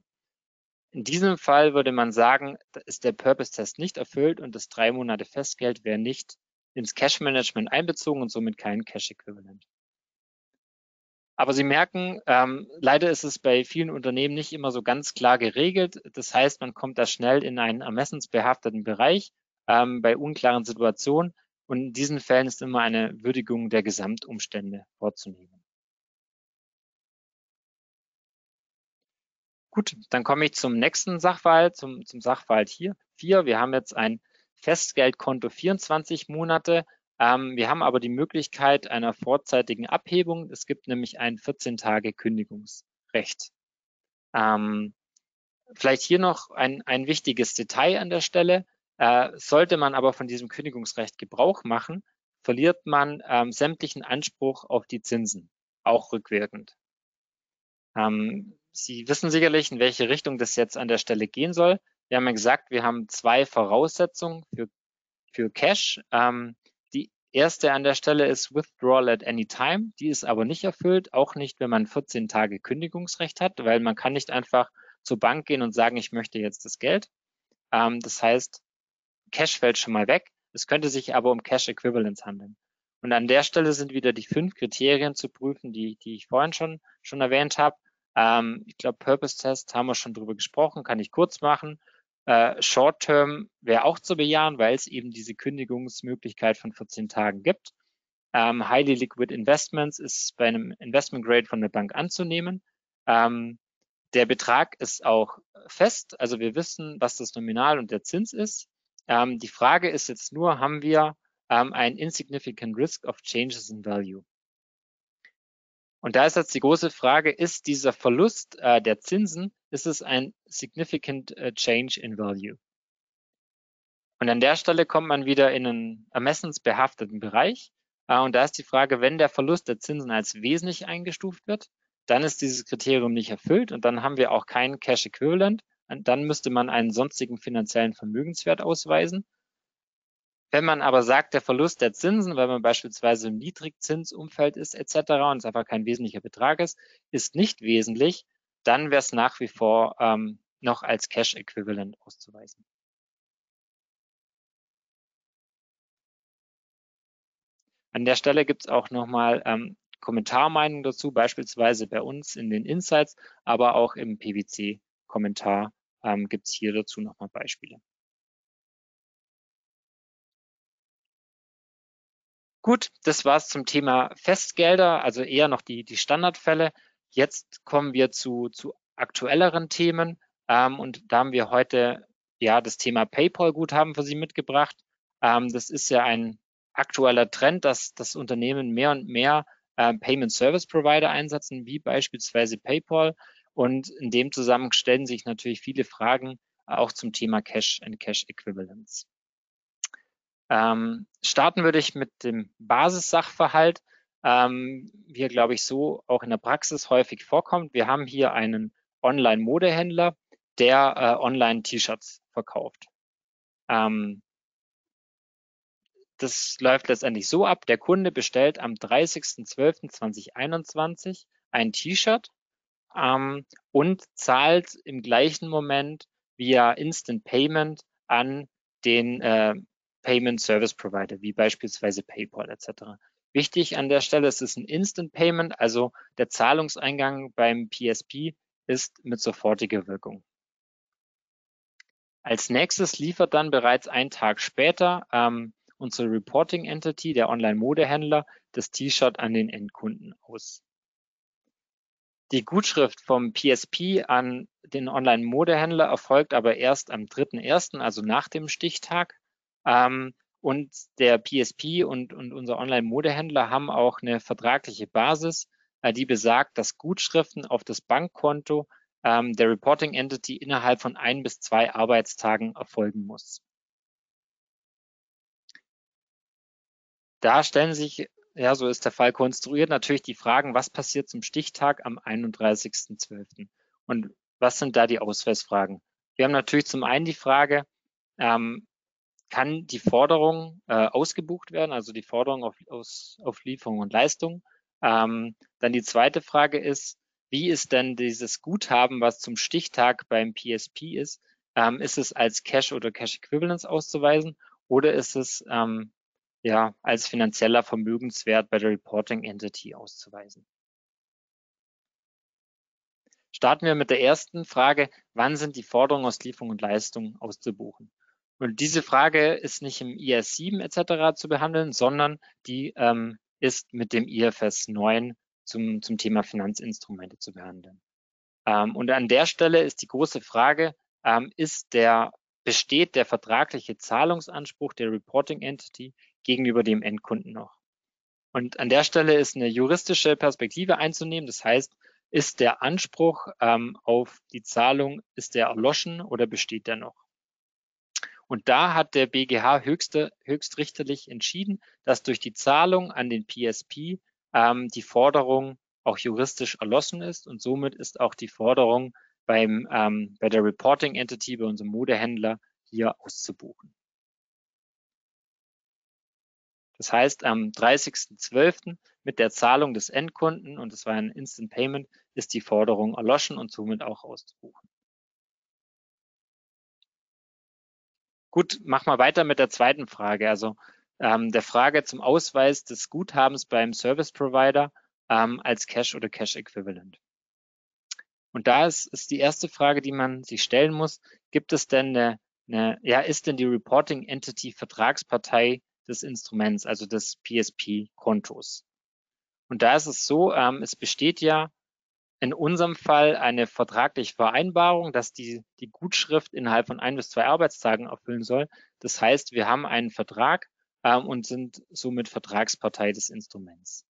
[SPEAKER 2] in diesem Fall würde man sagen, ist der Purpose-Test nicht erfüllt und das drei Monate Festgeld wäre nicht ins Cash-Management einbezogen und somit kein Cash-Äquivalent. Aber Sie merken, ähm, leider ist es bei vielen Unternehmen nicht immer so ganz klar geregelt. Das heißt, man kommt da schnell in einen ermessensbehafteten Bereich ähm, bei unklaren Situationen. Und in diesen Fällen ist immer eine Würdigung der Gesamtumstände vorzunehmen. Gut, dann komme ich zum nächsten Sachverhalt, zum, zum Sachverhalt hier. Vier, wir haben jetzt ein Festgeldkonto 24 Monate. Ähm, wir haben aber die Möglichkeit einer vorzeitigen Abhebung. Es gibt nämlich ein 14 Tage Kündigungsrecht. Ähm, vielleicht hier noch ein, ein wichtiges Detail an der Stelle. Äh, sollte man aber von diesem Kündigungsrecht Gebrauch machen, verliert man ähm, sämtlichen Anspruch auf die Zinsen, auch rückwirkend. Ähm, Sie wissen sicherlich, in welche Richtung das jetzt an der Stelle gehen soll. Wir haben ja gesagt, wir haben zwei Voraussetzungen für, für Cash. Ähm, erste an der Stelle ist Withdrawal at any time. Die ist aber nicht erfüllt, auch nicht, wenn man 14 Tage Kündigungsrecht hat, weil man kann nicht einfach zur Bank gehen und sagen, ich möchte jetzt das Geld. Ähm, das heißt, Cash fällt schon mal weg. Es könnte sich aber um Cash Equivalents handeln. Und an der Stelle sind wieder die fünf Kriterien zu prüfen, die, die ich vorhin schon, schon erwähnt habe. Ähm, ich glaube, Purpose Test haben wir schon drüber gesprochen, kann ich kurz machen. Äh, Short Term wäre auch zu bejahen, weil es eben diese Kündigungsmöglichkeit von 14 Tagen gibt. Ähm, Highly Liquid Investments ist bei einem Investment Grade von der Bank anzunehmen. Ähm, der Betrag ist auch fest, also wir wissen, was das Nominal und der Zins ist. Ähm, die Frage ist jetzt nur, haben wir ähm, ein insignificant risk of changes in value? Und da ist jetzt die große Frage, ist dieser Verlust äh, der Zinsen, ist es ein significant äh, change in value? Und an der Stelle kommt man wieder in einen ermessensbehafteten Bereich. Äh, und da ist die Frage, wenn der Verlust der Zinsen als wesentlich eingestuft wird, dann ist dieses Kriterium nicht erfüllt und dann haben wir auch keinen Cash Equivalent. Und dann müsste man einen sonstigen finanziellen Vermögenswert ausweisen. Wenn man aber sagt, der Verlust der Zinsen, weil man beispielsweise im Niedrigzinsumfeld ist etc. und es einfach kein wesentlicher Betrag ist, ist nicht wesentlich, dann wäre es nach wie vor ähm, noch als Cash Equivalent auszuweisen. An der Stelle gibt es auch nochmal ähm, Kommentarmeinungen dazu, beispielsweise bei uns in den Insights, aber auch im PwC-Kommentar ähm, gibt es hier dazu nochmal Beispiele. Gut, das war's zum Thema Festgelder, also eher noch die, die Standardfälle. Jetzt kommen wir zu, zu aktuelleren Themen ähm, und da haben wir heute ja das Thema PayPal-Guthaben für Sie mitgebracht. Ähm, das ist ja ein aktueller Trend, dass das Unternehmen mehr und mehr äh, Payment Service Provider einsetzen, wie beispielsweise PayPal. Und in dem Zusammenhang stellen sich natürlich viele Fragen auch zum Thema Cash and Cash Equivalents. Ähm, starten würde ich mit dem Basissachverhalt, ähm, wie er, glaube ich, so auch in der Praxis häufig vorkommt. Wir haben hier einen Online-Modehändler, der äh, Online-T-Shirts verkauft. Ähm, das läuft letztendlich so ab, der Kunde bestellt am 30.12.2021 ein T-Shirt ähm, und zahlt im gleichen Moment via Instant Payment an den äh, Payment Service Provider, wie beispielsweise PayPal etc. Wichtig an der Stelle ist es ein Instant Payment, also der Zahlungseingang beim PSP ist mit sofortiger Wirkung. Als nächstes liefert dann bereits einen Tag später ähm, unsere Reporting Entity, der Online-Modehändler, das T-Shirt an den Endkunden aus. Die Gutschrift vom PSP an den Online-Modehändler erfolgt aber erst am 3.1., also nach dem Stichtag. Ähm, und der PSP und, und unser Online-Modehändler haben auch eine vertragliche Basis, äh, die besagt, dass Gutschriften auf das Bankkonto ähm, der Reporting Entity innerhalb von ein bis zwei Arbeitstagen erfolgen muss. Da stellen sich, ja, so ist der Fall konstruiert, natürlich die Fragen, was passiert zum Stichtag am 31.12. Und was sind da die Ausweisfragen? Wir haben natürlich zum einen die Frage, ähm, kann die Forderung äh, ausgebucht werden, also die Forderung auf, aus, auf Lieferung und Leistung. Ähm, dann die zweite Frage ist, wie ist denn dieses Guthaben, was zum Stichtag beim PSP ist, ähm, ist es als Cash oder Cash Equivalence auszuweisen oder ist es ähm, ja, als finanzieller Vermögenswert bei der Reporting Entity auszuweisen. Starten wir mit der ersten Frage, wann sind die Forderungen aus Lieferung und Leistung auszubuchen? Und diese Frage ist nicht im IS 7 etc. zu behandeln, sondern die ähm, ist mit dem IFS 9 zum, zum Thema Finanzinstrumente zu behandeln. Ähm, und an der Stelle ist die große Frage, ähm, ist der, besteht der vertragliche Zahlungsanspruch der Reporting Entity gegenüber dem Endkunden noch. Und an der Stelle ist eine juristische Perspektive einzunehmen. Das heißt, ist der Anspruch ähm, auf die Zahlung, ist der erloschen oder besteht der noch?
[SPEAKER 1] Und da hat der BGH höchste, höchstrichterlich entschieden, dass durch die Zahlung an den PSP ähm, die Forderung auch juristisch erlossen ist und somit ist auch die Forderung beim, ähm, bei der Reporting Entity, bei unserem Modehändler hier auszubuchen. Das heißt, am 30.12. mit der Zahlung des Endkunden, und das war ein Instant Payment, ist die Forderung erloschen und somit auch auszubuchen. Gut, mach mal weiter mit der zweiten Frage. Also ähm, der Frage zum Ausweis des Guthabens beim Service Provider ähm, als Cash oder Cash Equivalent. Und da ist, ist die erste Frage, die man sich stellen muss, gibt es denn eine, eine ja, ist denn die Reporting Entity Vertragspartei des Instruments, also des PSP-Kontos? Und da ist es so, ähm, es besteht ja in unserem Fall eine vertragliche Vereinbarung, dass die, die Gutschrift innerhalb von ein bis zwei Arbeitstagen erfüllen soll. Das heißt, wir haben einen Vertrag ähm, und sind somit Vertragspartei des Instruments.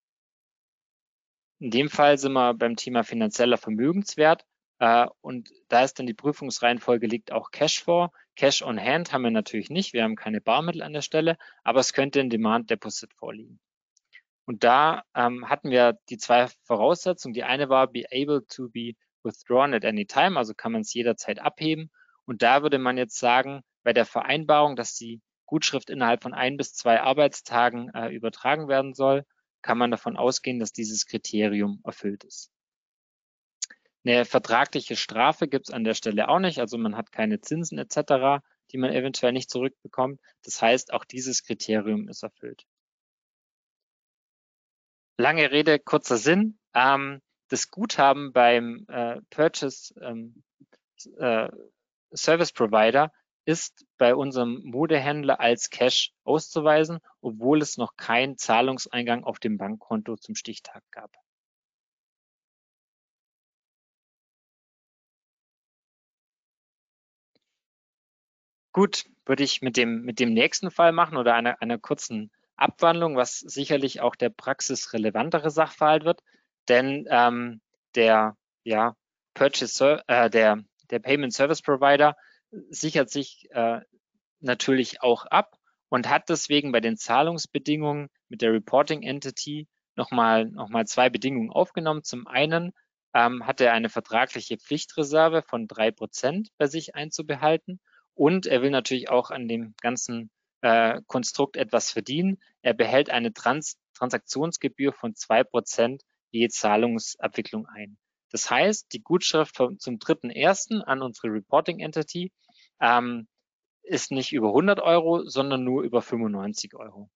[SPEAKER 1] In dem Fall sind wir beim Thema finanzieller Vermögenswert äh, und da ist dann die Prüfungsreihenfolge liegt auch Cash vor. Cash on Hand haben wir natürlich nicht, wir haben keine Barmittel an der Stelle, aber es könnte ein Demand Deposit vorliegen. Und da ähm, hatten wir die zwei Voraussetzungen. Die eine war be able to be withdrawn at any time, also kann man es jederzeit abheben. Und da würde man jetzt sagen, bei der Vereinbarung, dass die Gutschrift innerhalb von ein bis zwei Arbeitstagen äh, übertragen werden soll, kann man davon ausgehen, dass dieses Kriterium erfüllt ist. Eine vertragliche Strafe gibt es an der Stelle auch nicht, also man hat keine Zinsen etc., die man eventuell nicht zurückbekommt. Das heißt, auch dieses Kriterium ist erfüllt. Lange Rede, kurzer Sinn. Ähm, das Guthaben beim äh, Purchase ähm, äh, Service Provider ist bei unserem Modehändler als Cash auszuweisen, obwohl es noch keinen Zahlungseingang auf dem Bankkonto zum Stichtag gab. Gut, würde ich mit dem, mit dem nächsten Fall machen oder einer, einer kurzen Abwandlung, was sicherlich auch der praxisrelevantere Sachverhalt wird, denn ähm, der ja, Purchase, äh, der, der Payment Service Provider sichert sich äh, natürlich auch ab und hat deswegen bei den Zahlungsbedingungen mit der Reporting Entity nochmal noch mal zwei Bedingungen aufgenommen. Zum einen ähm, hat er eine vertragliche Pflichtreserve von drei Prozent bei sich einzubehalten und er will natürlich auch an dem ganzen äh, Konstrukt etwas verdienen. Er behält eine Trans Transaktionsgebühr von zwei Prozent je Zahlungsabwicklung ein. Das heißt, die Gutschrift vom, zum dritten ersten an unsere Reporting Entity ähm, ist nicht über 100 Euro, sondern nur über 95 Euro.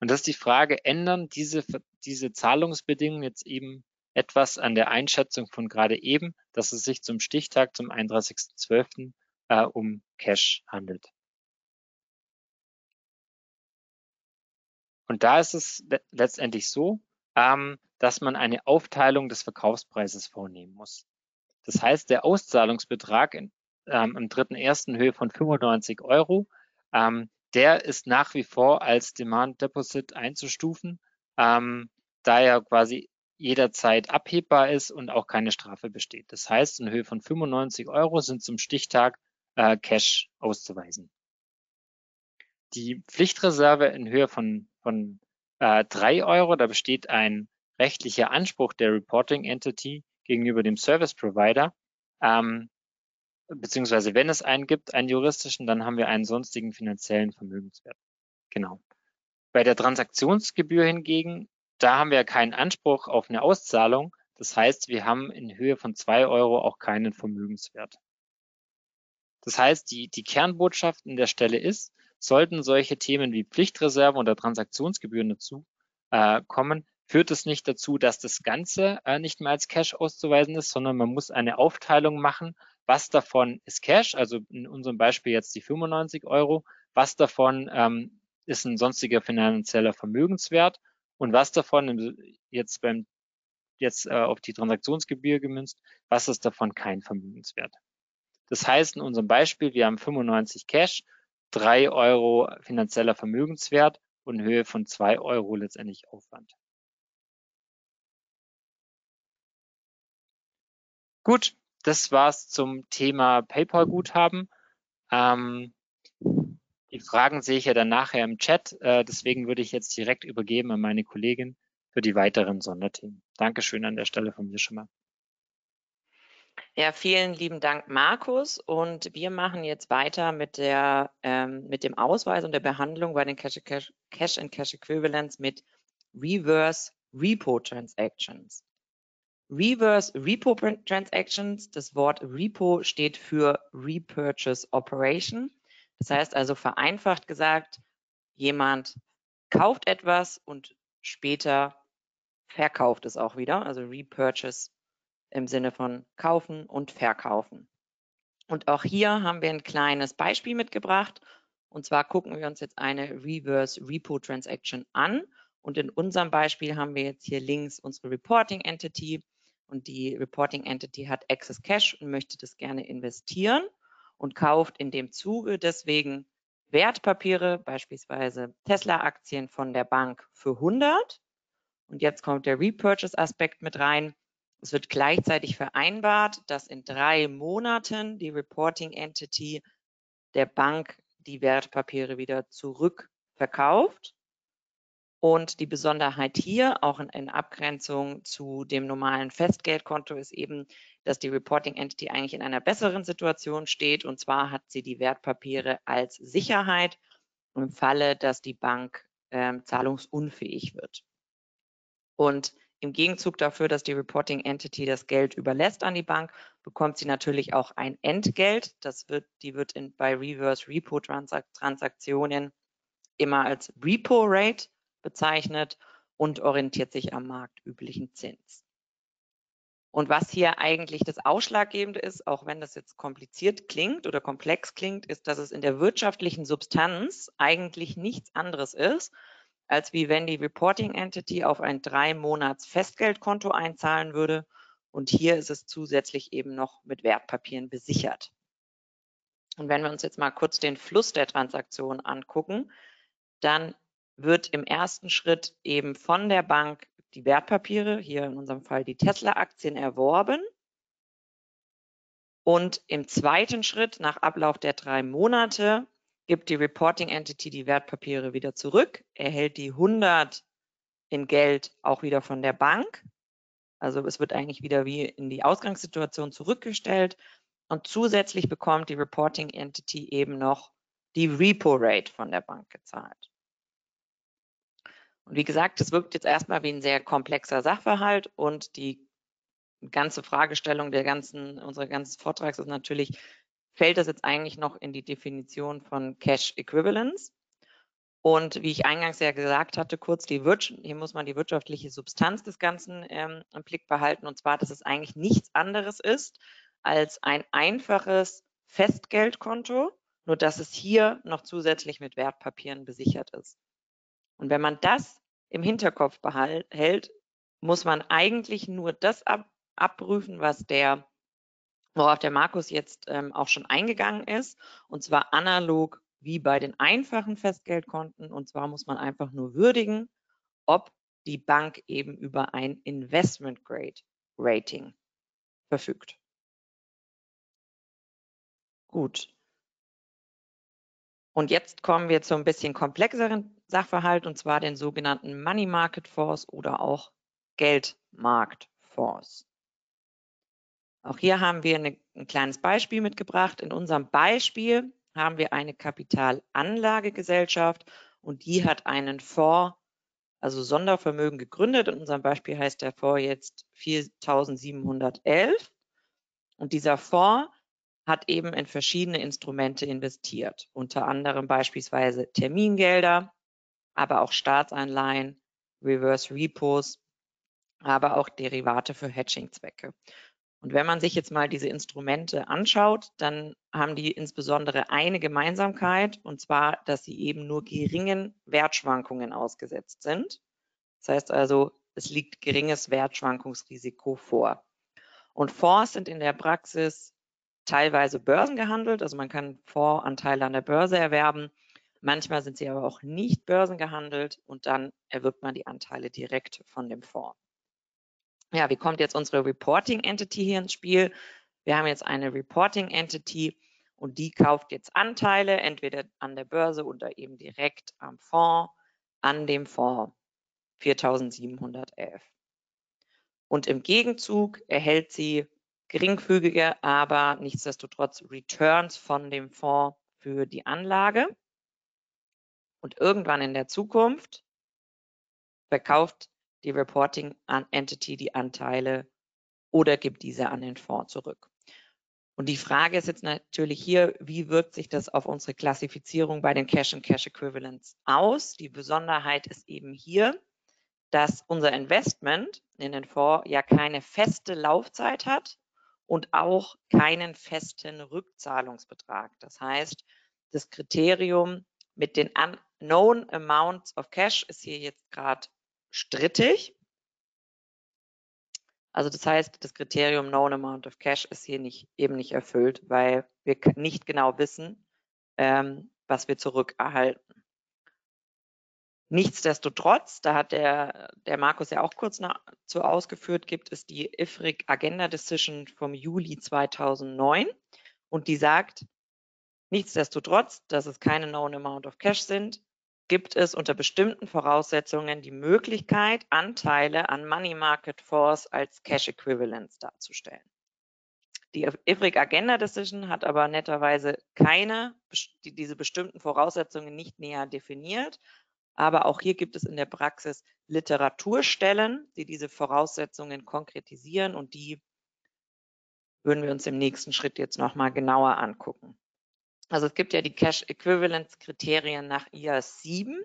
[SPEAKER 1] Und das ist die Frage, ändern diese, diese Zahlungsbedingungen jetzt eben etwas an der Einschätzung von gerade eben, dass es sich zum Stichtag zum 31.12. Äh, um Cash handelt. Und da ist es letztendlich so, ähm, dass man eine Aufteilung des Verkaufspreises vornehmen muss. Das heißt, der Auszahlungsbetrag in, ähm, im dritten ersten Höhe von 95 Euro, ähm, der ist nach wie vor als Demand Deposit einzustufen, ähm, da er quasi jederzeit abhebbar ist und auch keine Strafe besteht. Das heißt, in Höhe von 95 Euro sind zum Stichtag äh, Cash auszuweisen. Die Pflichtreserve in Höhe von von äh, 3 Euro. Da besteht ein rechtlicher Anspruch der Reporting Entity gegenüber dem Service Provider. Ähm, beziehungsweise wenn es einen gibt, einen juristischen, dann haben wir einen sonstigen finanziellen Vermögenswert. Genau. Bei der Transaktionsgebühr hingegen, da haben wir keinen Anspruch auf eine Auszahlung. Das heißt, wir haben in Höhe von zwei Euro auch keinen Vermögenswert. Das heißt, die, die Kernbotschaft an der Stelle ist, Sollten solche Themen wie Pflichtreserve oder Transaktionsgebühren dazu äh, kommen, führt es nicht dazu, dass das Ganze äh, nicht mehr als Cash auszuweisen ist, sondern man muss eine Aufteilung machen, was davon ist Cash, also in unserem Beispiel jetzt die 95 Euro, was davon ähm, ist ein sonstiger finanzieller Vermögenswert? Und was davon jetzt beim jetzt äh, auf die Transaktionsgebühr gemünzt, was ist davon kein Vermögenswert. Das heißt, in unserem Beispiel, wir haben 95 Cash drei Euro finanzieller Vermögenswert und Höhe von zwei Euro letztendlich Aufwand. Gut, das war's zum Thema PayPal-Guthaben. Ähm, Die Fragen sehe ich ja dann nachher im Chat. Äh, deswegen würde ich jetzt direkt übergeben an meine Kollegin für die weiteren Sonderthemen. Dankeschön an der Stelle von mir schon mal.
[SPEAKER 2] Ja, vielen lieben Dank, Markus. Und wir machen jetzt weiter mit, der, ähm, mit dem Ausweis und der Behandlung bei den Cash, Cash, Cash and Cash Equivalents mit Reverse Repo Transactions. Reverse Repo Transactions, das Wort Repo steht für Repurchase Operation. Das heißt also vereinfacht gesagt, jemand kauft etwas und später verkauft es auch wieder, also Repurchase im Sinne von kaufen und verkaufen. Und auch hier haben wir ein kleines Beispiel mitgebracht. Und zwar gucken wir uns jetzt eine Reverse Repo Transaction an. Und in unserem Beispiel haben wir jetzt hier links unsere Reporting Entity. Und die Reporting Entity hat Access Cash und möchte das gerne investieren und kauft in dem Zuge deswegen Wertpapiere, beispielsweise Tesla-Aktien von der Bank für 100. Und jetzt kommt der Repurchase-Aspekt mit rein. Es wird gleichzeitig vereinbart, dass in drei Monaten die Reporting Entity der Bank die Wertpapiere wieder zurückverkauft. Und die Besonderheit hier, auch in, in, Abgrenzung zu dem normalen Festgeldkonto, ist eben, dass die Reporting Entity eigentlich in einer besseren Situation steht. Und zwar hat sie die Wertpapiere als Sicherheit im Falle, dass die Bank äh, zahlungsunfähig wird. Und im Gegenzug dafür, dass die Reporting Entity das Geld überlässt an die Bank, bekommt sie natürlich auch ein Entgelt. Das wird, die wird in, bei Reverse Repo Transaktionen immer als Repo Rate bezeichnet und orientiert sich am marktüblichen Zins. Und was hier eigentlich das Ausschlaggebende ist, auch wenn das jetzt kompliziert klingt oder komplex klingt, ist, dass es in der wirtschaftlichen Substanz eigentlich nichts anderes ist, als wie wenn die Reporting Entity auf ein drei Monats Festgeldkonto einzahlen würde. Und hier ist es zusätzlich eben noch mit Wertpapieren besichert. Und wenn wir uns jetzt mal kurz den Fluss der Transaktion angucken, dann wird im ersten Schritt eben von der Bank die Wertpapiere, hier in unserem Fall die Tesla-Aktien, erworben. Und im zweiten Schritt, nach Ablauf der drei Monate, gibt die Reporting Entity die Wertpapiere wieder zurück, erhält die 100 in Geld auch wieder von der Bank. Also es wird eigentlich wieder wie in die Ausgangssituation zurückgestellt und zusätzlich bekommt die Reporting Entity eben noch die Repo Rate von der Bank gezahlt. Und wie gesagt, das wirkt jetzt erstmal wie ein sehr komplexer Sachverhalt und die ganze Fragestellung der ganzen, unseres ganzen Vortrags ist natürlich, fällt das jetzt eigentlich noch in die Definition von Cash Equivalence. Und wie ich eingangs ja gesagt hatte, kurz die Wirtschaft, hier muss man die wirtschaftliche Substanz des Ganzen ähm, im Blick behalten, und zwar, dass es eigentlich nichts anderes ist als ein einfaches Festgeldkonto, nur dass es hier noch zusätzlich mit Wertpapieren besichert ist. Und wenn man das im Hinterkopf behält, muss man eigentlich nur das ab, abprüfen, was der worauf der Markus jetzt ähm, auch schon eingegangen ist, und zwar analog wie bei den einfachen Festgeldkonten. Und zwar muss man einfach nur würdigen, ob die Bank eben über ein Investment Grade Rating verfügt. Gut. Und jetzt kommen wir zu ein bisschen komplexeren Sachverhalt, und zwar den sogenannten Money Market Force oder auch Geldmarktfonds. Auch hier haben wir eine, ein kleines Beispiel mitgebracht. In unserem Beispiel haben wir eine Kapitalanlagegesellschaft und die hat einen Fonds, also Sondervermögen gegründet. In unserem Beispiel heißt der Fonds jetzt 4711. Und dieser Fonds hat eben in verschiedene Instrumente investiert, unter anderem beispielsweise Termingelder, aber auch Staatsanleihen, Reverse Repos, aber auch Derivate für Hedging-Zwecke. Und wenn man sich jetzt mal diese Instrumente anschaut, dann haben die insbesondere eine Gemeinsamkeit, und zwar, dass sie eben nur geringen Wertschwankungen ausgesetzt sind. Das heißt also, es liegt geringes Wertschwankungsrisiko vor. Und Fonds sind in der Praxis teilweise börsengehandelt, also man kann Fondsanteile an der Börse erwerben. Manchmal sind sie aber auch nicht börsengehandelt und dann erwirbt man die Anteile direkt von dem Fonds. Ja, wie kommt jetzt unsere Reporting Entity hier ins Spiel? Wir haben jetzt eine Reporting Entity Und die kauft jetzt Anteile, entweder an der Börse oder eben direkt am Fonds, an dem Fonds 4711. Und im Gegenzug erhält sie geringfügige, aber nichtsdestotrotz Returns von dem Fonds für die Anlage. Und irgendwann in der Zukunft verkauft die Reporting Entity die Anteile oder gibt diese an den Fonds zurück. Und die Frage ist jetzt natürlich hier, wie wirkt sich das auf unsere Klassifizierung bei den Cash and Cash Equivalents aus? Die Besonderheit ist eben hier, dass unser Investment in den Fonds ja keine feste Laufzeit hat und auch keinen festen Rückzahlungsbetrag. Das heißt, das Kriterium mit den unknown amounts of cash ist hier jetzt gerade strittig. Also das heißt, das Kriterium known amount of cash ist hier nicht, eben nicht erfüllt, weil wir nicht genau wissen, ähm, was wir zurückerhalten. Nichtsdestotrotz, da hat der, der Markus ja auch kurz zu ausgeführt, gibt es die IFRIC Agenda Decision vom Juli 2009 und die sagt, nichtsdestotrotz, dass es keine Known Amount of Cash sind, gibt es unter bestimmten Voraussetzungen die Möglichkeit, Anteile an Money Market Fonds als Cash Equivalents darzustellen. Die IFRIC Agenda Decision hat aber netterweise keine, diese bestimmten Voraussetzungen nicht näher definiert. Aber auch hier gibt es in der Praxis Literaturstellen, die diese Voraussetzungen konkretisieren und die würden wir uns im nächsten Schritt jetzt nochmal genauer angucken. Also es gibt ja die Cash Equivalence Kriterien nach IAS 7.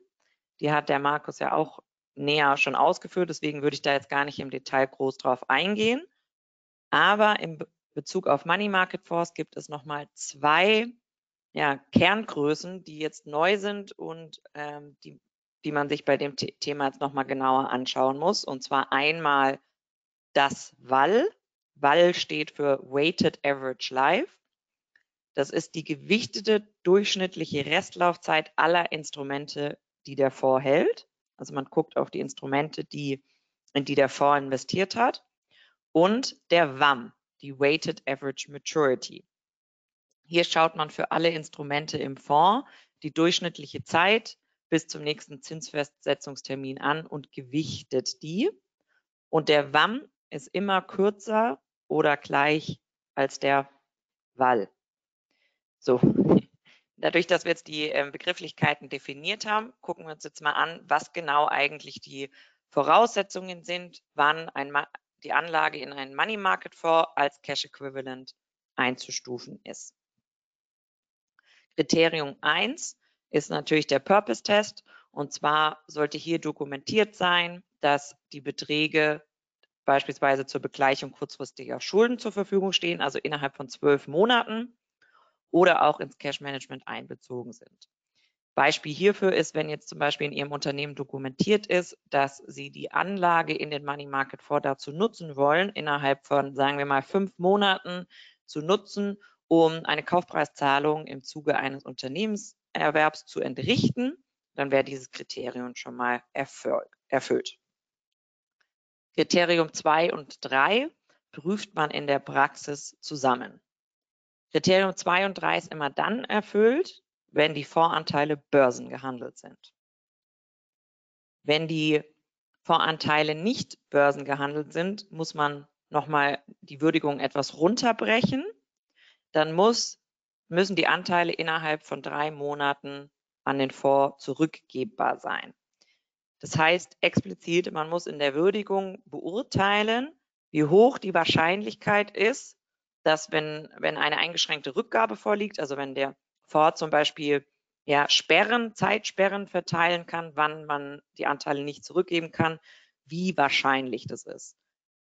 [SPEAKER 2] Die hat der Markus ja auch näher schon ausgeführt, deswegen würde ich da jetzt gar nicht im Detail groß drauf eingehen. Aber im Bezug auf Money Market Force gibt es nochmal zwei ja, Kerngrößen, die jetzt neu sind und ähm, die, die man sich bei dem Thema jetzt nochmal genauer anschauen muss. Und zwar einmal das WAL. WAL steht für Weighted Average Life. Das ist die gewichtete durchschnittliche Restlaufzeit aller Instrumente, die der Fonds hält. Also man guckt auf die Instrumente, die, in die der Fonds investiert hat. Und der WAM, die Weighted Average Maturity. Hier schaut man für alle Instrumente im Fonds die durchschnittliche Zeit bis zum nächsten Zinsfestsetzungstermin an und gewichtet die. Und der WAM ist immer kürzer oder gleich als der WAL. So, [laughs] dadurch, dass wir jetzt die ähm, Begrifflichkeiten definiert haben, gucken wir uns jetzt mal an, was genau eigentlich die Voraussetzungen sind, wann die Anlage in einen Money Market Fonds als Cash Equivalent einzustufen ist. Kriterium 1 ist natürlich der Purpose Test. Und zwar sollte hier dokumentiert sein, dass die Beträge beispielsweise zur Begleichung kurzfristiger Schulden zur Verfügung stehen, also innerhalb von zwölf Monaten oder auch ins Cash Management einbezogen sind. Beispiel hierfür ist, wenn jetzt zum Beispiel in Ihrem Unternehmen dokumentiert ist, dass Sie die Anlage in den Money Market Fonds dazu nutzen wollen, innerhalb von, sagen wir mal, fünf Monaten zu nutzen, um eine Kaufpreiszahlung im Zuge eines Unternehmenserwerbs zu entrichten, dann wäre dieses Kriterium schon mal erfüllt. Kriterium 2 und 3 prüft man in der Praxis zusammen. Kriterium 2 und 3 ist immer dann erfüllt, wenn die Fondsanteile börsengehandelt sind. Wenn die Fondsanteile nicht börsengehandelt sind, muss man nochmal die Würdigung etwas runterbrechen. Dann muss, müssen die Anteile innerhalb von drei Monaten an den Fonds zurückgebbar sein. Das heißt explizit, man muss in der Würdigung beurteilen, wie hoch die Wahrscheinlichkeit ist, dass wenn, wenn eine eingeschränkte Rückgabe vorliegt, also wenn der Fonds zum Beispiel ja, Sperren, Zeitsperren verteilen kann, wann man die Anteile nicht zurückgeben kann, wie wahrscheinlich das ist.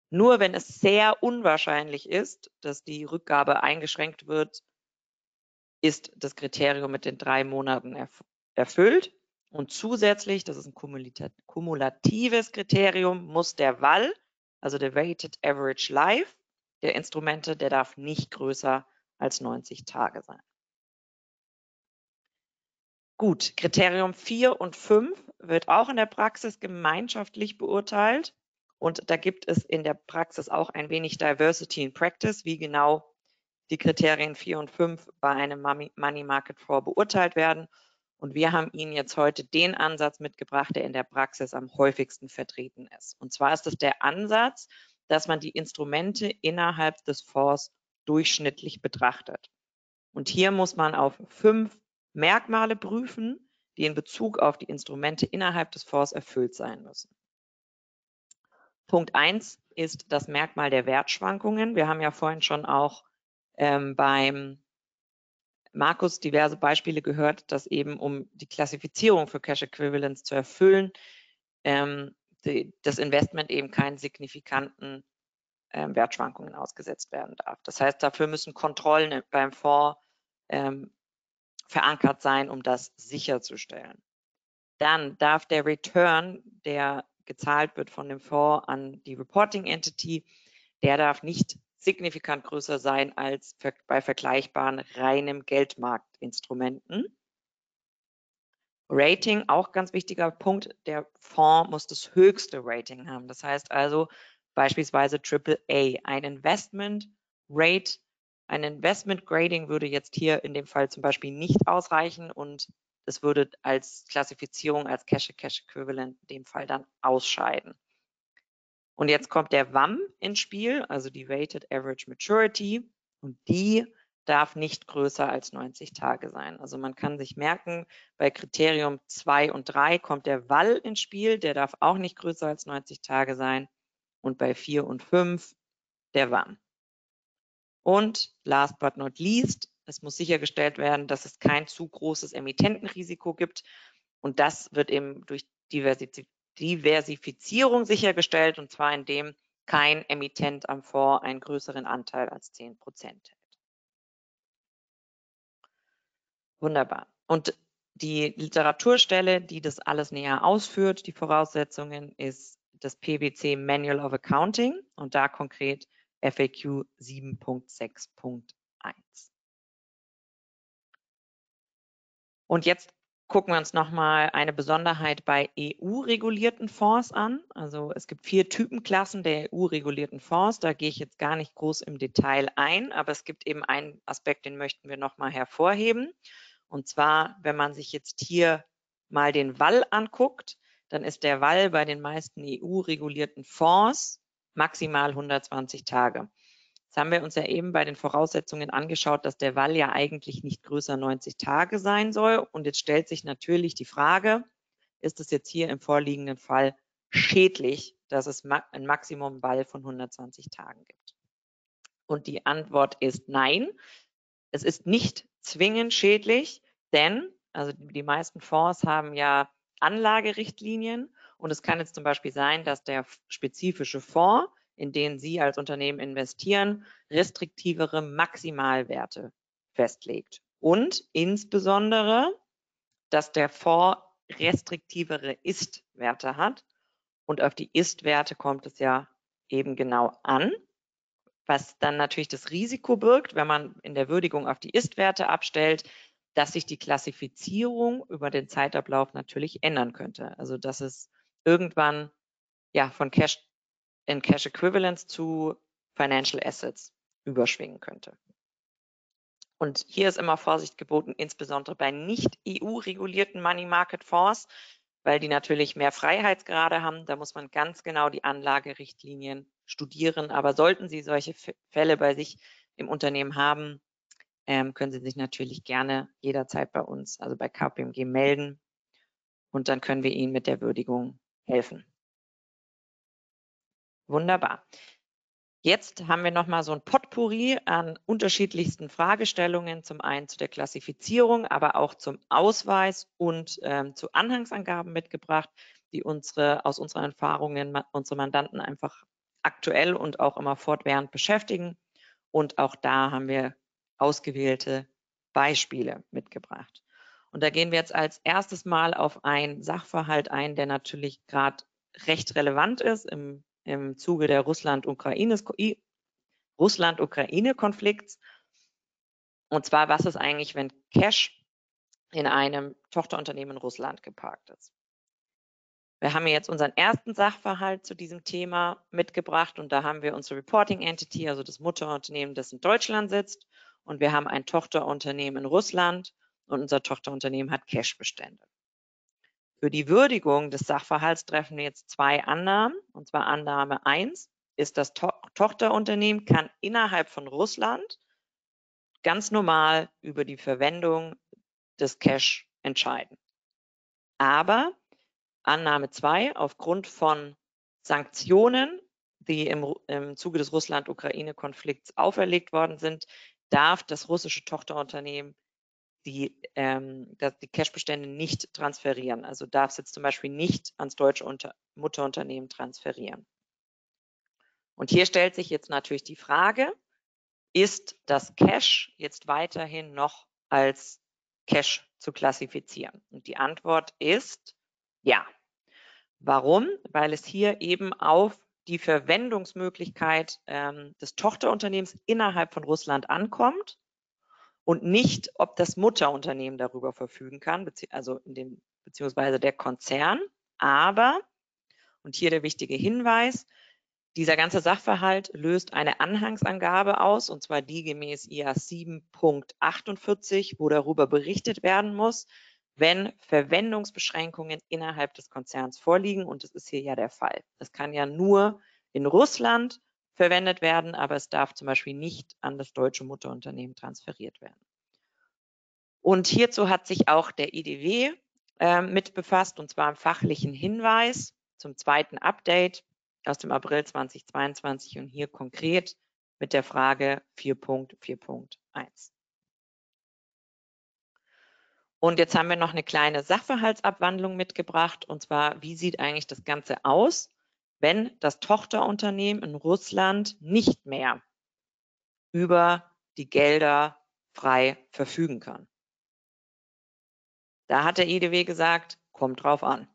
[SPEAKER 2] Nur wenn es sehr unwahrscheinlich ist, dass die Rückgabe eingeschränkt wird, ist das Kriterium mit den drei Monaten erf erfüllt. Und zusätzlich, das ist ein kumulatives Kriterium, muss der WAL, also der Weighted Average Life, der Instrumente, der darf nicht größer als 90 Tage sein. Gut, Kriterium 4 und 5 wird auch in der Praxis gemeinschaftlich beurteilt. Und da gibt es in der Praxis auch ein wenig Diversity in Practice, wie genau die Kriterien 4 und 5 bei einem Money Market Fonds beurteilt werden. Und wir haben Ihnen jetzt heute den Ansatz mitgebracht, der in der Praxis am häufigsten vertreten ist. Und zwar ist es der Ansatz, dass man die Instrumente innerhalb des Fonds durchschnittlich betrachtet. Und hier muss man auf fünf Merkmale prüfen, die in Bezug auf die Instrumente innerhalb des Fonds erfüllt sein müssen. Punkt eins ist das Merkmal der Wertschwankungen. Wir haben ja vorhin schon auch ähm, beim Markus diverse Beispiele gehört, dass eben um die Klassifizierung für Cash Equivalents zu erfüllen, ähm, die, das Investment eben keinen signifikanten ähm, Wertschwankungen ausgesetzt werden darf. Das heißt, dafür müssen Kontrollen beim Fonds ähm, verankert sein, um das sicherzustellen. Dann darf der Return, der gezahlt wird von dem Fonds an die Reporting Entity, der darf nicht signifikant größer sein als bei vergleichbaren reinem Geldmarktinstrumenten. Rating, auch ganz wichtiger Punkt, der Fonds muss das höchste Rating haben. Das heißt also beispielsweise AAA, ein Investment Rate, ein Investment Grading würde jetzt hier in dem Fall zum Beispiel nicht ausreichen und es würde als Klassifizierung als Cash-Cash-Equivalent in dem Fall dann ausscheiden. Und jetzt kommt der WAM ins Spiel, also die Weighted Average Maturity. Und die darf nicht größer als 90 Tage sein. Also man kann sich merken, bei Kriterium 2 und 3 kommt der WAL ins Spiel, der darf auch nicht größer als 90 Tage sein. Und bei 4 und 5 der WAM. Und last but not least, es muss sichergestellt werden, dass es kein zu großes Emittentenrisiko gibt. Und das wird eben durch Diversifizierung sichergestellt, und zwar indem kein Emittent am Fonds einen größeren Anteil als 10 Prozent hält. Wunderbar. Und die Literaturstelle, die das alles näher ausführt, die Voraussetzungen, ist das PwC Manual of Accounting und da konkret FAQ 7.6.1. Und jetzt gucken wir uns nochmal eine Besonderheit bei EU-regulierten Fonds an. Also es gibt vier Typenklassen der EU-regulierten Fonds. Da gehe ich jetzt gar nicht groß im Detail ein, aber es gibt eben einen Aspekt, den möchten wir nochmal hervorheben. Und zwar, wenn man sich jetzt hier mal den Wall anguckt, dann ist der Wall bei den meisten EU-regulierten Fonds maximal 120 Tage. Jetzt haben wir uns ja eben bei den Voraussetzungen angeschaut, dass der Wall ja eigentlich nicht größer 90 Tage sein soll. Und jetzt stellt sich natürlich die Frage, ist es jetzt hier im vorliegenden Fall schädlich, dass es ein Maximum Wall von 120 Tagen gibt? Und die Antwort ist nein. Es ist nicht zwingend schädlich, denn also die meisten Fonds haben ja Anlagerichtlinien und es kann jetzt zum Beispiel sein, dass der spezifische Fonds in denen Sie als Unternehmen investieren, restriktivere Maximalwerte festlegt. Und insbesondere, dass der Fonds restriktivere Ist-Werte hat. Und auf die Ist-Werte kommt es ja eben genau an, was dann natürlich das Risiko birgt, wenn man in der Würdigung auf die Ist-Werte abstellt, dass sich die Klassifizierung über den Zeitablauf natürlich ändern könnte. Also dass es irgendwann ja von Cash in Cash Equivalents zu Financial Assets überschwingen könnte. Und hier ist immer Vorsicht geboten, insbesondere bei nicht EU-regulierten Money Market Fonds, weil die natürlich mehr Freiheitsgrade haben. Da muss man ganz genau die Anlagerichtlinien studieren. Aber sollten Sie solche Fälle bei sich im Unternehmen haben, ähm, können Sie sich natürlich gerne jederzeit bei uns, also bei KPMG, melden. Und dann können wir Ihnen mit der Würdigung helfen. Wunderbar. Jetzt haben wir nochmal so ein Potpourri an unterschiedlichsten Fragestellungen, zum einen zu der Klassifizierung, aber auch zum Ausweis und ähm, zu Anhangsangaben mitgebracht, die unsere, aus unseren Erfahrungen unsere Mandanten einfach aktuell und auch immer fortwährend beschäftigen. Und auch da haben wir ausgewählte Beispiele mitgebracht. Und da gehen wir jetzt als erstes mal auf einen Sachverhalt ein, der natürlich gerade recht relevant ist im im Zuge der Russland-Ukraine-Konflikts. Und zwar, was ist eigentlich, wenn Cash in einem Tochterunternehmen in Russland geparkt ist? Wir haben jetzt unseren ersten Sachverhalt zu diesem Thema mitgebracht und da haben wir unsere Reporting Entity, also das Mutterunternehmen, das in Deutschland sitzt und wir haben ein Tochterunternehmen in Russland und unser Tochterunternehmen hat Cash-Bestände. Für die Würdigung des Sachverhalts treffen wir jetzt zwei Annahmen. Und zwar Annahme 1 ist, das to Tochterunternehmen kann innerhalb von Russland ganz normal über die Verwendung des Cash entscheiden. Aber Annahme 2, aufgrund von Sanktionen, die im, im Zuge des Russland-Ukraine-Konflikts auferlegt worden sind, darf das russische Tochterunternehmen die, ähm, die Cash-Bestände nicht transferieren. Also darf es jetzt zum Beispiel nicht ans deutsche Unter Mutterunternehmen transferieren. Und hier stellt sich jetzt natürlich die Frage, ist das Cash jetzt weiterhin noch als Cash zu klassifizieren? Und die Antwort ist ja. Warum? Weil es hier eben auf die Verwendungsmöglichkeit ähm, des Tochterunternehmens innerhalb von Russland ankommt und nicht, ob das Mutterunternehmen darüber verfügen kann, also in dem, beziehungsweise der Konzern. Aber, und hier der wichtige Hinweis, dieser ganze Sachverhalt löst eine Anhangsangabe aus, und zwar die gemäß IAS 7.48, wo darüber berichtet werden muss, wenn Verwendungsbeschränkungen innerhalb des Konzerns vorliegen. Und das ist hier ja der Fall. Das kann ja nur in Russland verwendet werden, aber es darf zum Beispiel nicht an das deutsche Mutterunternehmen transferiert werden. Und hierzu hat sich auch der IDW äh, mit befasst, und zwar im fachlichen Hinweis zum zweiten Update aus dem April 2022 und hier konkret mit der Frage 4.4.1. Und jetzt haben wir noch eine kleine Sachverhaltsabwandlung mitgebracht, und zwar, wie sieht eigentlich das Ganze aus, wenn das Tochterunternehmen in Russland nicht mehr über die Gelder frei verfügen kann. Da hat der IDW gesagt, kommt drauf an.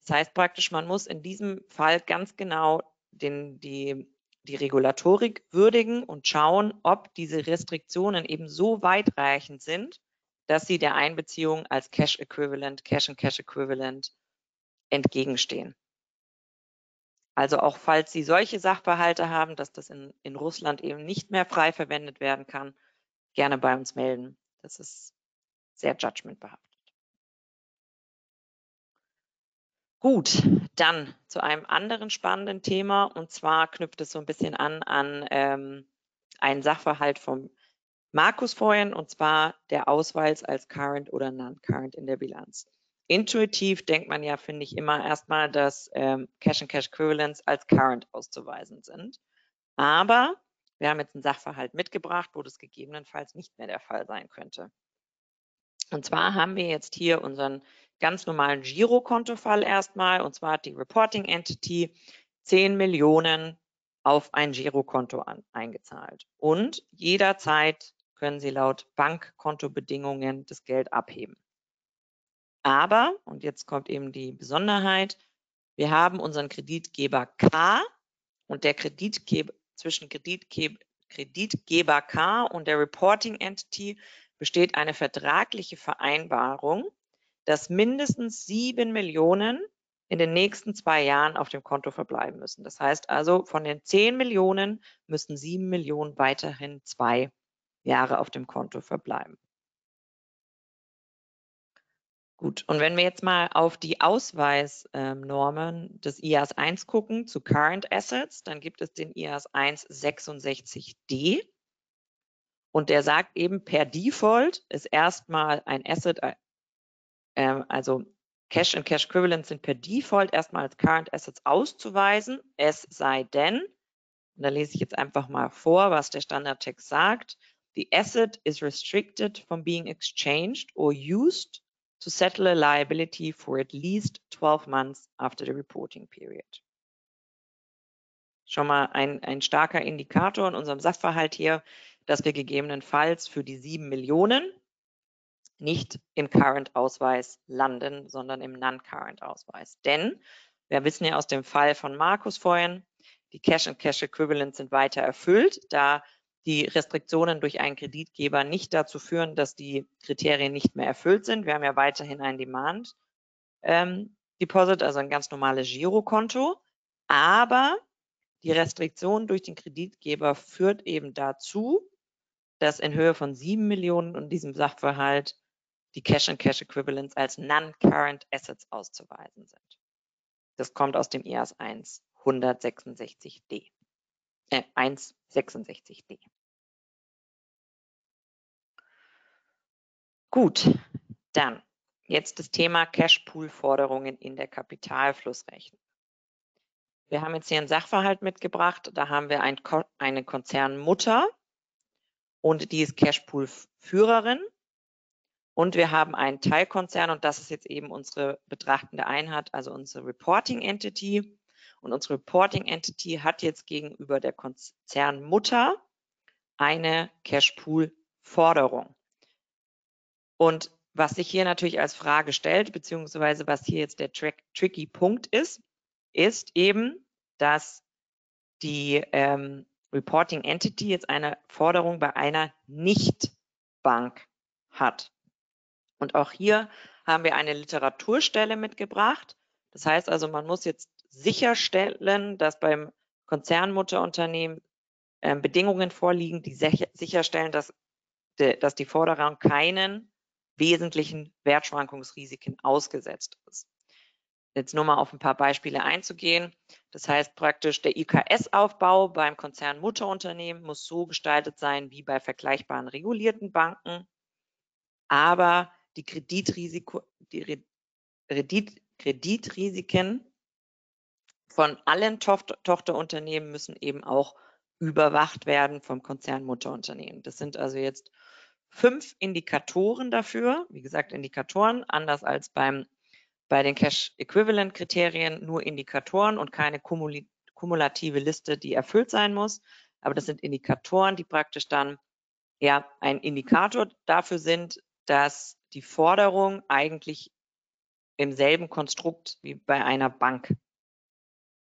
[SPEAKER 2] Das heißt praktisch, man muss in diesem Fall ganz genau den, die, die Regulatorik würdigen und schauen, ob diese Restriktionen eben so weitreichend sind, dass sie der Einbeziehung als Cash Equivalent, Cash and Cash Equivalent entgegenstehen. Also auch falls Sie solche Sachverhalte haben, dass das in, in Russland eben nicht mehr frei verwendet werden kann, gerne bei uns melden. Das ist sehr judgmentbehaftet. Gut, dann zu einem anderen spannenden Thema und zwar knüpft es so ein bisschen an an ähm, einen Sachverhalt vom Markus vorhin und zwar der Ausweis als Current oder Non-Current in der Bilanz. Intuitiv denkt man ja, finde ich, immer erstmal, dass ähm, Cash and Cash Equivalents als Current auszuweisen sind. Aber wir haben jetzt einen Sachverhalt mitgebracht, wo das gegebenenfalls nicht mehr der Fall sein könnte. Und zwar haben wir jetzt hier unseren ganz normalen Girokontofall erstmal. Und zwar hat die Reporting Entity 10 Millionen auf ein Girokonto an, eingezahlt. Und jederzeit können Sie laut Bankkontobedingungen das Geld abheben. Aber, und jetzt kommt eben die Besonderheit, wir haben unseren Kreditgeber K und der Kreditgeber zwischen Kreditgeber, Kreditgeber K und der Reporting Entity besteht eine vertragliche Vereinbarung, dass mindestens sieben Millionen in den nächsten zwei Jahren auf dem Konto verbleiben müssen. Das heißt also, von den zehn Millionen müssen sieben Millionen weiterhin zwei Jahre auf dem Konto verbleiben. Gut, und wenn wir jetzt mal auf die Ausweisnormen des IAS 1 gucken zu Current Assets, dann gibt es den IAS 1 66d. Und der sagt eben, per Default ist erstmal ein Asset, äh, also Cash und Cash Equivalents sind per Default erstmal als Current Assets auszuweisen, es sei denn, und da lese ich jetzt einfach mal vor, was der Standardtext sagt, the asset is restricted from being exchanged or used to settle a liability for at least 12 months after the reporting period. Schon mal ein, ein starker Indikator in unserem Sachverhalt hier, dass wir gegebenenfalls für die 7 Millionen nicht im Current-Ausweis landen, sondern im Non-Current-Ausweis. Denn wir wissen ja aus dem Fall von Markus vorhin, die Cash and Cash Equivalents sind weiter erfüllt, da die Restriktionen durch einen Kreditgeber nicht dazu führen, dass die Kriterien nicht mehr erfüllt sind. Wir haben ja weiterhin ein Demand, ähm, Deposit, also ein ganz normales Girokonto. Aber die Restriktion durch den Kreditgeber führt eben dazu, dass in Höhe von sieben Millionen in diesem Sachverhalt die Cash and Cash Equivalents als Non-Current Assets auszuweisen sind. Das kommt aus dem IAS 1 166d. Äh, 166d. Gut, dann jetzt das Thema Cashpool-Forderungen in der Kapitalflussrechnung. Wir haben jetzt hier einen Sachverhalt mitgebracht. Da haben wir ein, eine Konzernmutter und die ist Cashpool-Führerin. Und wir haben einen Teilkonzern und das ist jetzt eben unsere betrachtende Einheit, also unsere Reporting Entity. Und unsere Reporting Entity hat jetzt gegenüber der Konzernmutter eine Cashpool-Forderung. Und was sich hier natürlich als Frage stellt, beziehungsweise was hier jetzt der tricky Punkt ist, ist eben, dass die ähm, Reporting Entity jetzt eine Forderung bei einer Nicht-Bank hat. Und auch hier haben wir eine Literaturstelle mitgebracht. Das heißt also, man muss jetzt sicherstellen, dass beim Konzernmutterunternehmen äh, Bedingungen vorliegen, die sicherstellen, dass, de, dass die Forderung keinen wesentlichen Wertschwankungsrisiken ausgesetzt ist jetzt nur mal auf ein paar Beispiele einzugehen. Das heißt praktisch, der IKS-Aufbau beim Konzern Mutterunternehmen muss so gestaltet sein wie bei vergleichbaren regulierten Banken. Aber die, Kreditrisiko, die Kredit, Kreditrisiken von allen Tochterunternehmen müssen eben auch überwacht werden vom Konzern Mutterunternehmen. Das sind also jetzt fünf Indikatoren dafür. Wie gesagt, Indikatoren, anders als beim bei den Cash-Equivalent-Kriterien nur Indikatoren und keine kumulative Liste, die erfüllt sein muss. Aber das sind Indikatoren, die praktisch dann ja ein Indikator dafür sind, dass die Forderung eigentlich im selben Konstrukt wie bei einer Bank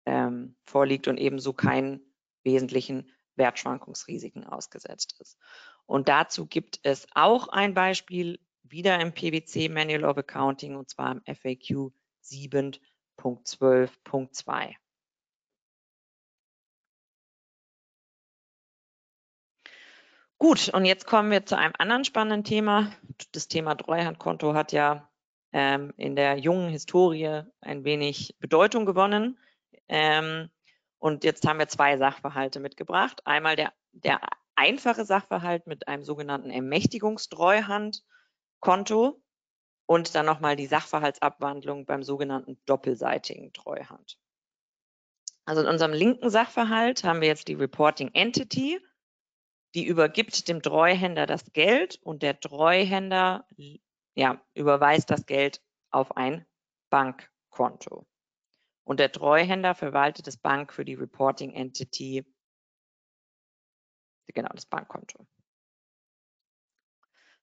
[SPEAKER 2] ähm, vorliegt und ebenso keinen wesentlichen Wertschwankungsrisiken ausgesetzt ist. Und dazu gibt es auch ein Beispiel wieder im PwC Manual of Accounting und zwar im FAQ 7.12.2. Gut, und jetzt kommen wir zu einem anderen spannenden Thema. Das Thema Treuhandkonto hat ja ähm, in der jungen Historie ein wenig Bedeutung gewonnen. Ähm, und jetzt haben wir zwei Sachverhalte mitgebracht. Einmal der, der einfache Sachverhalt mit einem sogenannten Ermächtigungstreuhand Konto und dann nochmal die Sachverhaltsabwandlung beim sogenannten doppelseitigen Treuhand. Also in unserem linken Sachverhalt haben wir jetzt die Reporting Entity, die übergibt dem Treuhänder das Geld und der Treuhänder ja, überweist das Geld auf ein Bankkonto. Und der Treuhänder verwaltet das Bank für die Reporting Entity, genau das Bankkonto.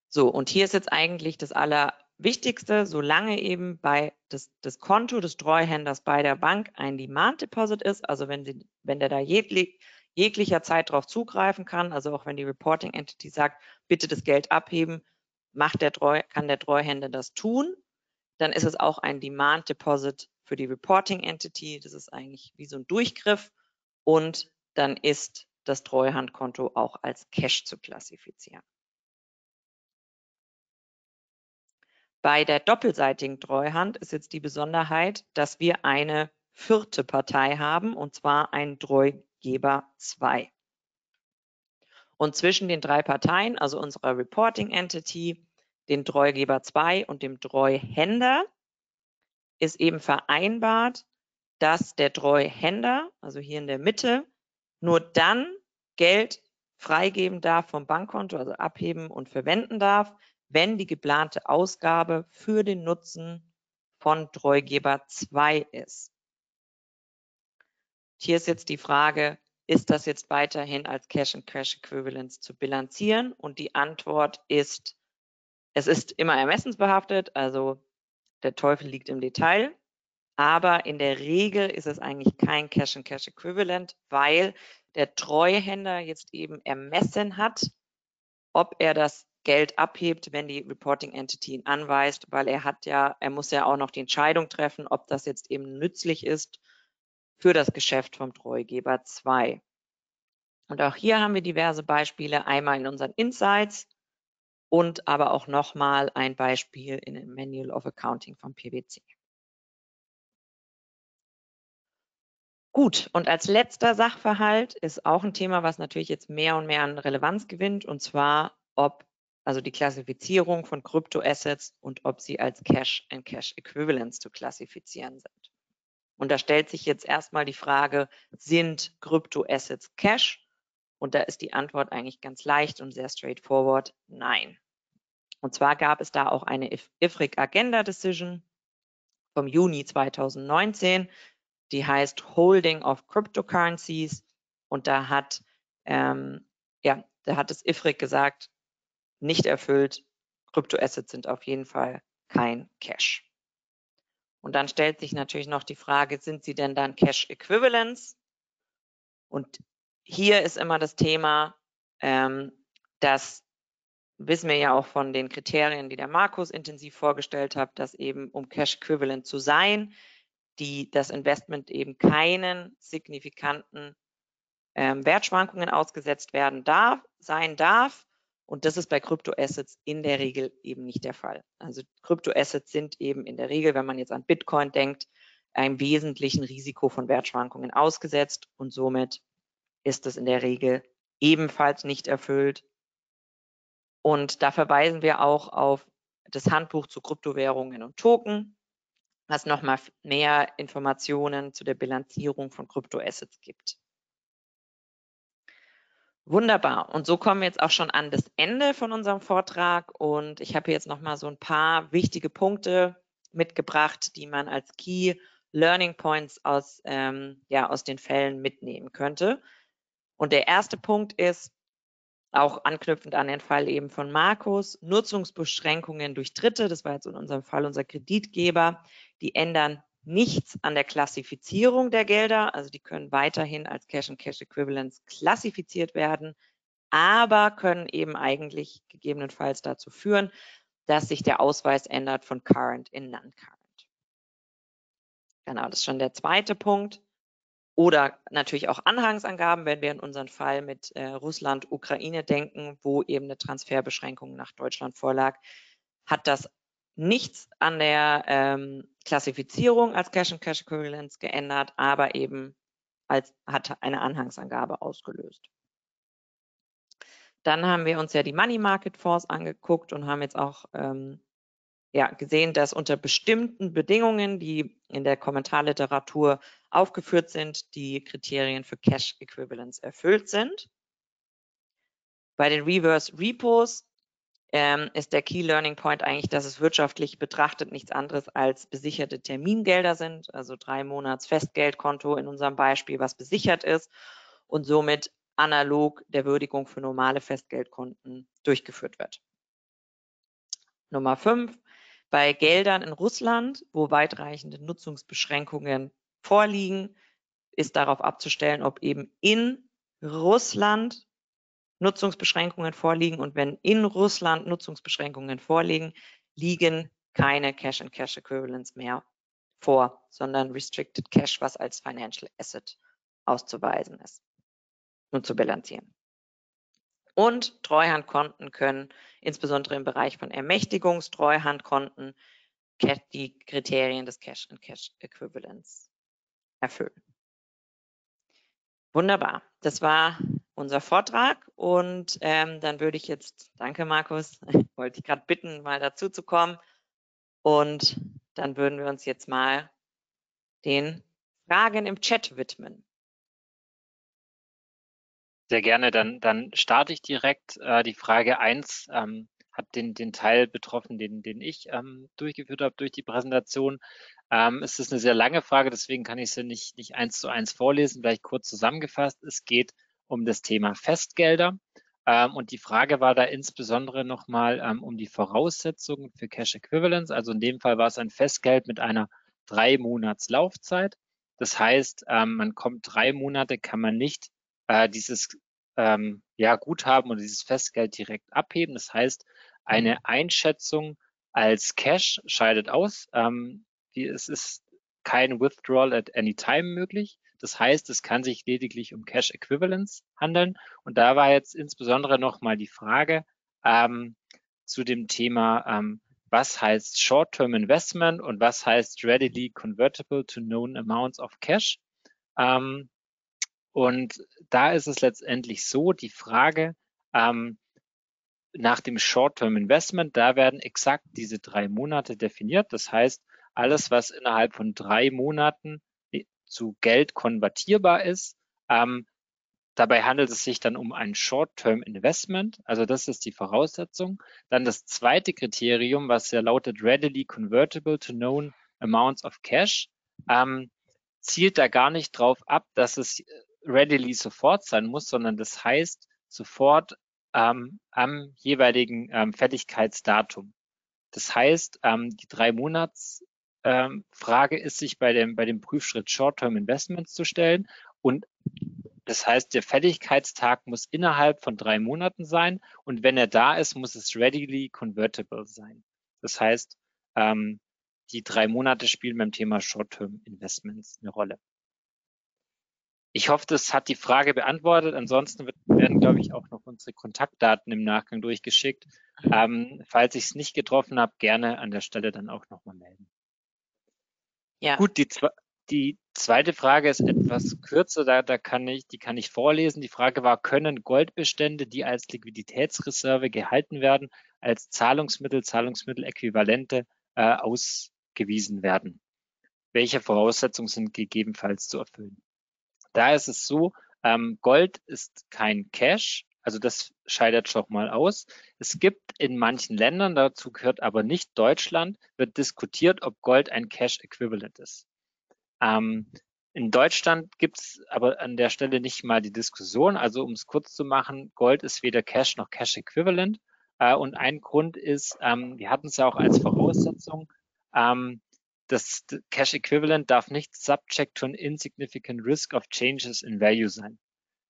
[SPEAKER 2] So, und hier ist jetzt eigentlich das Allerwichtigste, solange eben bei das, das Konto des Treuhänders bei der Bank ein Demand Deposit ist, also wenn, sie, wenn der da jeglich, jeglicher Zeit darauf zugreifen kann, also auch wenn die Reporting Entity sagt, bitte das Geld abheben, macht der Treu, kann der Treuhänder das tun, dann ist es auch ein Demand Deposit für die Reporting Entity. Das ist eigentlich wie so ein Durchgriff und dann ist das Treuhandkonto auch als Cash zu klassifizieren. Bei der doppelseitigen Treuhand ist jetzt die Besonderheit, dass wir eine vierte Partei haben, und zwar ein Treugeber 2. Und zwischen den drei Parteien, also unserer Reporting Entity, den Treugeber 2 und dem Treuhänder, ist eben vereinbart, dass der Treuhänder, also hier in der Mitte, nur dann Geld freigeben darf vom Bankkonto, also abheben und verwenden darf, wenn die geplante Ausgabe für den Nutzen von Treugeber 2 ist. Hier ist jetzt die Frage, ist das jetzt weiterhin als Cash and Cash Equivalence zu bilanzieren? Und die Antwort ist, es ist immer ermessensbehaftet, also der Teufel liegt im Detail. Aber in der Regel ist es eigentlich kein Cash and Cash Equivalent, weil der Treuhänder jetzt eben ermessen hat, ob er das Geld abhebt, wenn die Reporting Entity ihn anweist, weil er hat ja, er muss ja auch noch die Entscheidung treffen, ob das jetzt eben nützlich ist für das Geschäft vom Treugeber 2. Und auch hier haben wir diverse Beispiele, einmal in unseren Insights und aber auch nochmal ein Beispiel in dem Manual of Accounting vom PwC. Gut, und als letzter Sachverhalt ist auch ein Thema, was natürlich jetzt mehr und mehr an Relevanz gewinnt, und zwar, ob also die Klassifizierung von Kryptoassets und ob sie als Cash and Cash Equivalents zu klassifizieren sind. Und da stellt sich jetzt erstmal die Frage, sind Kryptoassets Cash? Und da ist die Antwort eigentlich ganz leicht und sehr straightforward, nein. Und zwar gab es da auch eine IFRIC Agenda Decision vom Juni 2019, die heißt Holding of Cryptocurrencies. Und da hat, ähm, ja, da hat das IFRIC gesagt, nicht erfüllt, Kryptoassets sind auf jeden Fall kein Cash. Und dann stellt sich natürlich noch die Frage, sind sie denn dann Cash Equivalents? Und hier ist immer das Thema, ähm, das wissen wir ja auch von den Kriterien, die der Markus intensiv vorgestellt hat, dass eben um Cash Equivalent zu sein, die das Investment eben keinen signifikanten ähm, Wertschwankungen ausgesetzt werden darf, sein darf. Und das ist bei Kryptoassets in der Regel eben nicht der Fall. Also Kryptoassets sind eben in der Regel, wenn man jetzt an Bitcoin denkt, einem wesentlichen Risiko von Wertschwankungen ausgesetzt und somit ist es in der Regel ebenfalls nicht erfüllt. Und da verweisen wir auch auf das Handbuch zu Kryptowährungen und Token, was nochmal mehr Informationen zu der Bilanzierung von Kryptoassets gibt. Wunderbar. Und so kommen wir jetzt auch schon an das Ende von unserem Vortrag. Und ich habe jetzt nochmal so ein paar wichtige Punkte mitgebracht, die man als Key Learning Points aus, ähm, ja, aus den Fällen mitnehmen könnte. Und der erste Punkt ist, auch anknüpfend an den Fall eben von Markus, Nutzungsbeschränkungen durch Dritte, das war jetzt in unserem Fall unser Kreditgeber, die ändern nichts an der Klassifizierung der Gelder, also die können weiterhin als Cash and Cash Equivalents klassifiziert werden, aber können eben eigentlich gegebenenfalls dazu führen, dass sich der Ausweis ändert von Current in Non-Current. Genau, das ist schon der zweite Punkt. Oder natürlich auch Anhangsangaben, wenn wir in unserem Fall mit äh, Russland, Ukraine denken, wo eben eine Transferbeschränkung nach Deutschland vorlag, hat das nichts an der ähm, Klassifizierung als Cash and Cash Equivalents geändert, aber eben als hat eine Anhangsangabe ausgelöst. Dann haben wir uns ja die Money Market Fonds angeguckt und haben jetzt auch ähm, ja, gesehen, dass unter bestimmten Bedingungen, die in der Kommentarliteratur aufgeführt sind, die Kriterien für Cash Equivalents erfüllt sind. Bei den Reverse Repos ähm, ist der Key Learning Point eigentlich, dass es wirtschaftlich betrachtet nichts anderes als besicherte Termingelder sind, also drei Monats Festgeldkonto in unserem Beispiel, was besichert ist und somit analog der Würdigung für normale Festgeldkonten durchgeführt wird. Nummer fünf, bei Geldern in Russland, wo weitreichende Nutzungsbeschränkungen vorliegen, ist darauf abzustellen, ob eben in Russland Nutzungsbeschränkungen vorliegen. Und wenn in Russland Nutzungsbeschränkungen vorliegen, liegen keine Cash and Cash Equivalents mehr vor, sondern Restricted Cash, was als Financial Asset auszuweisen ist und zu bilanzieren. Und Treuhandkonten können insbesondere im Bereich von Ermächtigungstreuhandkonten die Kriterien des Cash and Cash Equivalents erfüllen. Wunderbar. Das war unser Vortrag und ähm, dann würde ich jetzt, danke Markus, [laughs] wollte ich gerade bitten, mal dazu zu kommen und dann würden wir uns jetzt mal den Fragen im Chat widmen.
[SPEAKER 1] Sehr gerne, dann, dann starte ich direkt. Äh, die Frage 1 ähm, hat den, den Teil betroffen, den, den ich ähm, durchgeführt habe durch die Präsentation. Ähm, es ist eine sehr lange Frage, deswegen kann ich sie nicht, nicht eins zu eins vorlesen, vielleicht kurz zusammengefasst. Es geht um das Thema Festgelder. Ähm, und die Frage war da insbesondere nochmal ähm, um die Voraussetzungen für Cash Equivalence. Also in dem Fall war es ein Festgeld mit einer drei Monats Laufzeit. Das heißt, ähm, man kommt drei Monate, kann man nicht äh, dieses ähm, ja, Guthaben oder dieses Festgeld direkt abheben. Das heißt, eine Einschätzung als Cash scheidet aus. Ähm, die, es ist kein Withdrawal at any time möglich. Das heißt, es kann sich lediglich um Cash Equivalents handeln. Und da war jetzt insbesondere nochmal die Frage ähm, zu dem Thema, ähm, was heißt Short-Term Investment und was heißt readily convertible to known amounts of cash. Ähm, und da ist es letztendlich so, die Frage ähm, nach dem Short-Term Investment, da werden exakt diese drei Monate definiert. Das heißt, alles, was innerhalb von drei Monaten zu Geld konvertierbar ist, ähm, Dabei handelt es sich dann um ein Short-Term Investment, also das ist die Voraussetzung. Dann das zweite Kriterium, was ja lautet readily convertible to known amounts of cash, ähm, zielt da gar nicht drauf ab, dass es readily sofort sein muss, sondern das heißt sofort ähm, am jeweiligen ähm, Fälligkeitsdatum. Das heißt, ähm, die drei Monats ähm, Frage ist sich bei dem, bei dem Prüfschritt Short-Term Investments zu stellen und das heißt, der Fälligkeitstag muss innerhalb von drei Monaten sein und wenn er da ist, muss es readily convertible sein. Das heißt, ähm, die drei Monate spielen beim Thema Short-Term Investments eine Rolle. Ich hoffe, das hat die Frage beantwortet. Ansonsten werden, glaube ich, auch noch unsere Kontaktdaten im Nachgang durchgeschickt. Ähm, falls ich es nicht getroffen habe, gerne an der Stelle dann auch nochmal melden. Ja. Gut, die, die zweite Frage ist etwas kürzer, da, da kann ich, die kann ich vorlesen. Die Frage war, können Goldbestände, die als Liquiditätsreserve gehalten werden, als Zahlungsmittel, Zahlungsmitteläquivalente äh, ausgewiesen werden? Welche Voraussetzungen sind gegebenenfalls zu erfüllen? Da ist es so, ähm, Gold ist kein Cash, also das scheidet schon mal aus. Es gibt in manchen Ländern, dazu gehört aber nicht Deutschland, wird diskutiert, ob Gold ein Cash Equivalent ist. Ähm, in Deutschland gibt es aber an der Stelle nicht mal die Diskussion. Also um es kurz zu machen, Gold ist weder Cash noch Cash Equivalent. Äh, und ein Grund ist, ähm, wir hatten es ja auch als Voraussetzung, ähm, das Cash Equivalent darf nicht subject to an insignificant risk of changes in value sein.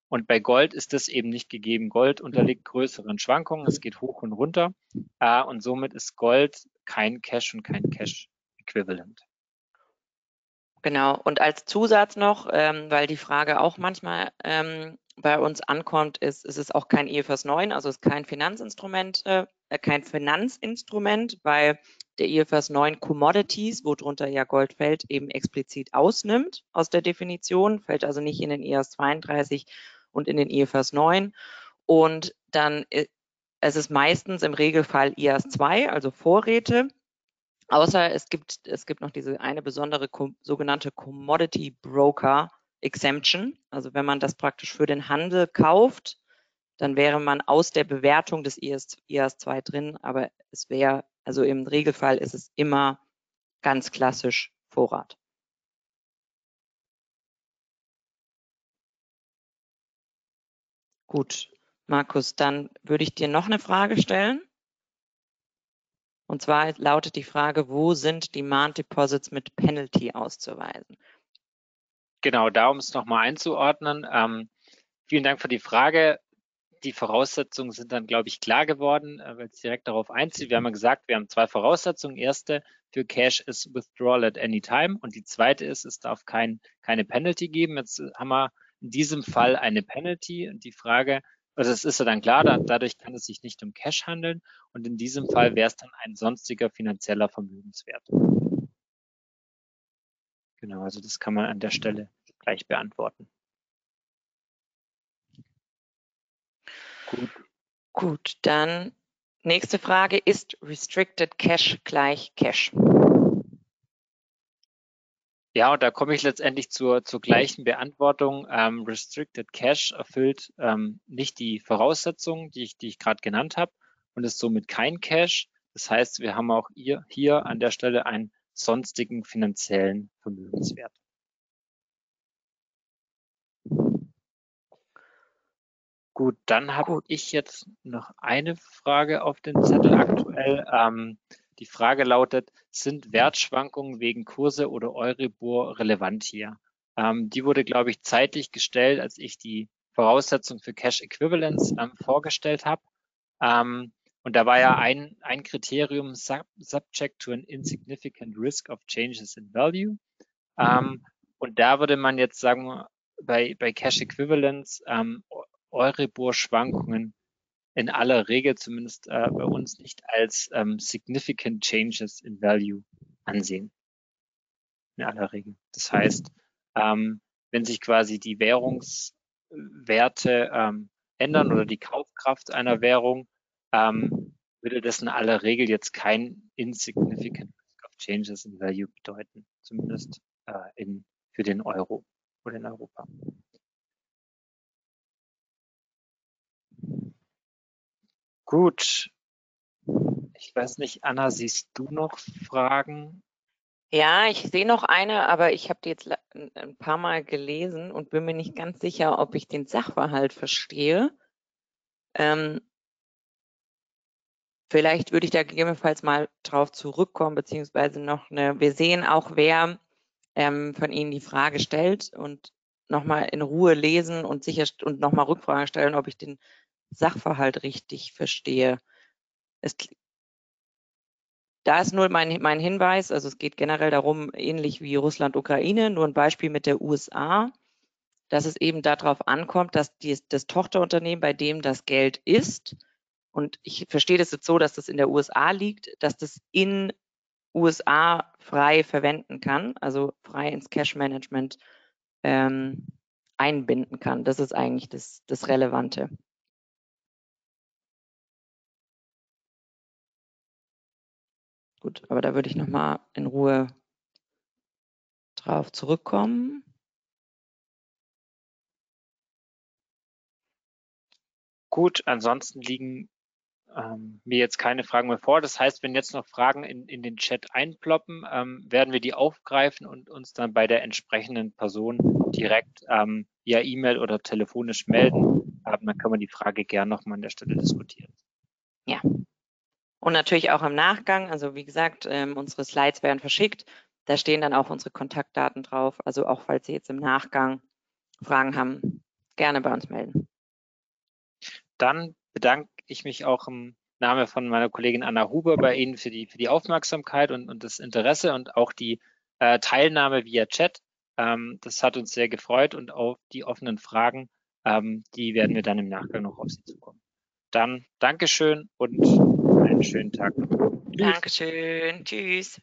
[SPEAKER 1] Und bei Gold ist das eben nicht gegeben. Gold unterliegt größeren Schwankungen, es geht hoch und runter. Äh, und somit ist Gold kein Cash und kein Cash Equivalent.
[SPEAKER 2] Genau. Und als Zusatz noch, ähm, weil die Frage auch manchmal ähm, bei uns ankommt, ist, ist es auch kein IFRS 9, also ist kein Finanzinstrument, äh, kein Finanzinstrument, weil der IFRS 9 Commodities, worunter ja Gold fällt, eben explizit ausnimmt aus der Definition, fällt also nicht in den IAS 32 und in den IFRS 9. Und dann äh, es ist meistens im Regelfall IAS 2, also Vorräte, Außer es gibt, es gibt noch diese eine besondere sogenannte Commodity Broker Exemption. Also wenn man das praktisch für den Handel kauft, dann wäre man aus der Bewertung des IAS, IAS 2 drin, aber es wäre, also im Regelfall ist es immer ganz klassisch Vorrat. Gut, Markus, dann würde ich dir noch eine Frage stellen. Und zwar lautet die Frage, wo sind Demand Deposits mit Penalty auszuweisen?
[SPEAKER 1] Genau, da um es nochmal einzuordnen. Ähm, vielen Dank für die Frage. Die Voraussetzungen sind dann, glaube ich, klar geworden, äh, weil es direkt darauf einzieht. Wir haben ja gesagt, wir haben zwei Voraussetzungen. Erste für Cash ist Withdrawal at any time und die zweite ist, es darf kein, keine Penalty geben. Jetzt haben wir in diesem Fall eine Penalty und die Frage, also es ist ja dann klar, da, dadurch kann es sich nicht um Cash handeln und in diesem Fall wäre es dann ein sonstiger finanzieller Vermögenswert. Genau, also das kann man an der Stelle gleich beantworten.
[SPEAKER 2] Gut. Gut, dann nächste Frage. Ist Restricted Cash gleich Cash?
[SPEAKER 1] Ja, und da komme ich letztendlich zur, zur gleichen Beantwortung. Ähm, Restricted Cash erfüllt ähm, nicht die Voraussetzungen, die ich, die ich gerade genannt habe und ist somit kein Cash. Das heißt, wir haben auch hier, hier an der Stelle einen sonstigen finanziellen Vermögenswert. Gut, dann habe ich jetzt noch eine Frage auf den Zettel aktuell. Ähm, die Frage lautet, sind Wertschwankungen wegen Kurse oder Euribor relevant hier? Ähm, die wurde, glaube ich, zeitlich gestellt, als ich die Voraussetzungen für Cash Equivalence ähm, vorgestellt habe. Ähm, und da war ja ein, ein Kriterium sub, subject to an insignificant risk of changes in value. Ähm, und da würde man jetzt sagen, bei, bei Cash Equivalence ähm, Euribor-Schwankungen in aller Regel, zumindest äh, bei uns, nicht als ähm, significant changes in value ansehen. In aller Regel. Das heißt, ähm, wenn sich quasi die Währungswerte ähm, ändern oder die Kaufkraft einer Währung, ähm, würde das in aller Regel jetzt kein insignificant changes in value bedeuten, zumindest äh, in, für den Euro oder in Europa. Gut. Ich weiß nicht, Anna, siehst du noch Fragen?
[SPEAKER 2] Ja, ich sehe noch eine, aber ich habe die jetzt ein paar Mal gelesen und bin mir nicht ganz sicher, ob ich den Sachverhalt verstehe. Ähm, vielleicht würde ich da gegebenenfalls mal drauf zurückkommen, beziehungsweise noch eine, wir sehen auch, wer ähm, von Ihnen die Frage stellt und nochmal in Ruhe lesen und sicher und nochmal Rückfragen stellen, ob ich den Sachverhalt richtig verstehe. Es, da ist nur mein, mein Hinweis, also es geht generell darum, ähnlich wie Russland-Ukraine, nur ein Beispiel mit der USA, dass es eben darauf ankommt, dass die, das Tochterunternehmen, bei dem das Geld ist, und ich verstehe das jetzt so, dass das in der USA liegt, dass das in USA frei verwenden kann, also frei ins Cash-Management ähm, einbinden kann. Das ist eigentlich das, das Relevante. Gut, aber da würde ich nochmal in Ruhe drauf zurückkommen.
[SPEAKER 1] Gut, ansonsten liegen ähm, mir jetzt keine Fragen mehr vor. Das heißt, wenn jetzt noch Fragen in, in den Chat einploppen, ähm, werden wir die aufgreifen und uns dann bei der entsprechenden Person direkt ähm, via E-Mail oder telefonisch melden. Ähm, dann können wir die Frage gern nochmal an der Stelle diskutieren.
[SPEAKER 2] Ja, und natürlich auch im Nachgang, also wie gesagt, ähm, unsere Slides werden verschickt. Da stehen dann auch unsere Kontaktdaten drauf. Also auch falls Sie jetzt im Nachgang Fragen haben, gerne bei uns melden.
[SPEAKER 1] Dann bedanke ich mich auch im Namen von meiner Kollegin Anna Huber bei Ihnen für die, für die Aufmerksamkeit und, und das Interesse und auch die äh, Teilnahme via Chat. Ähm, das hat uns sehr gefreut und auch die offenen Fragen, ähm, die werden wir dann im Nachgang noch auf Sie zukommen. Dann Dankeschön und einen schönen Tag.
[SPEAKER 2] Dankeschön. Tschüss.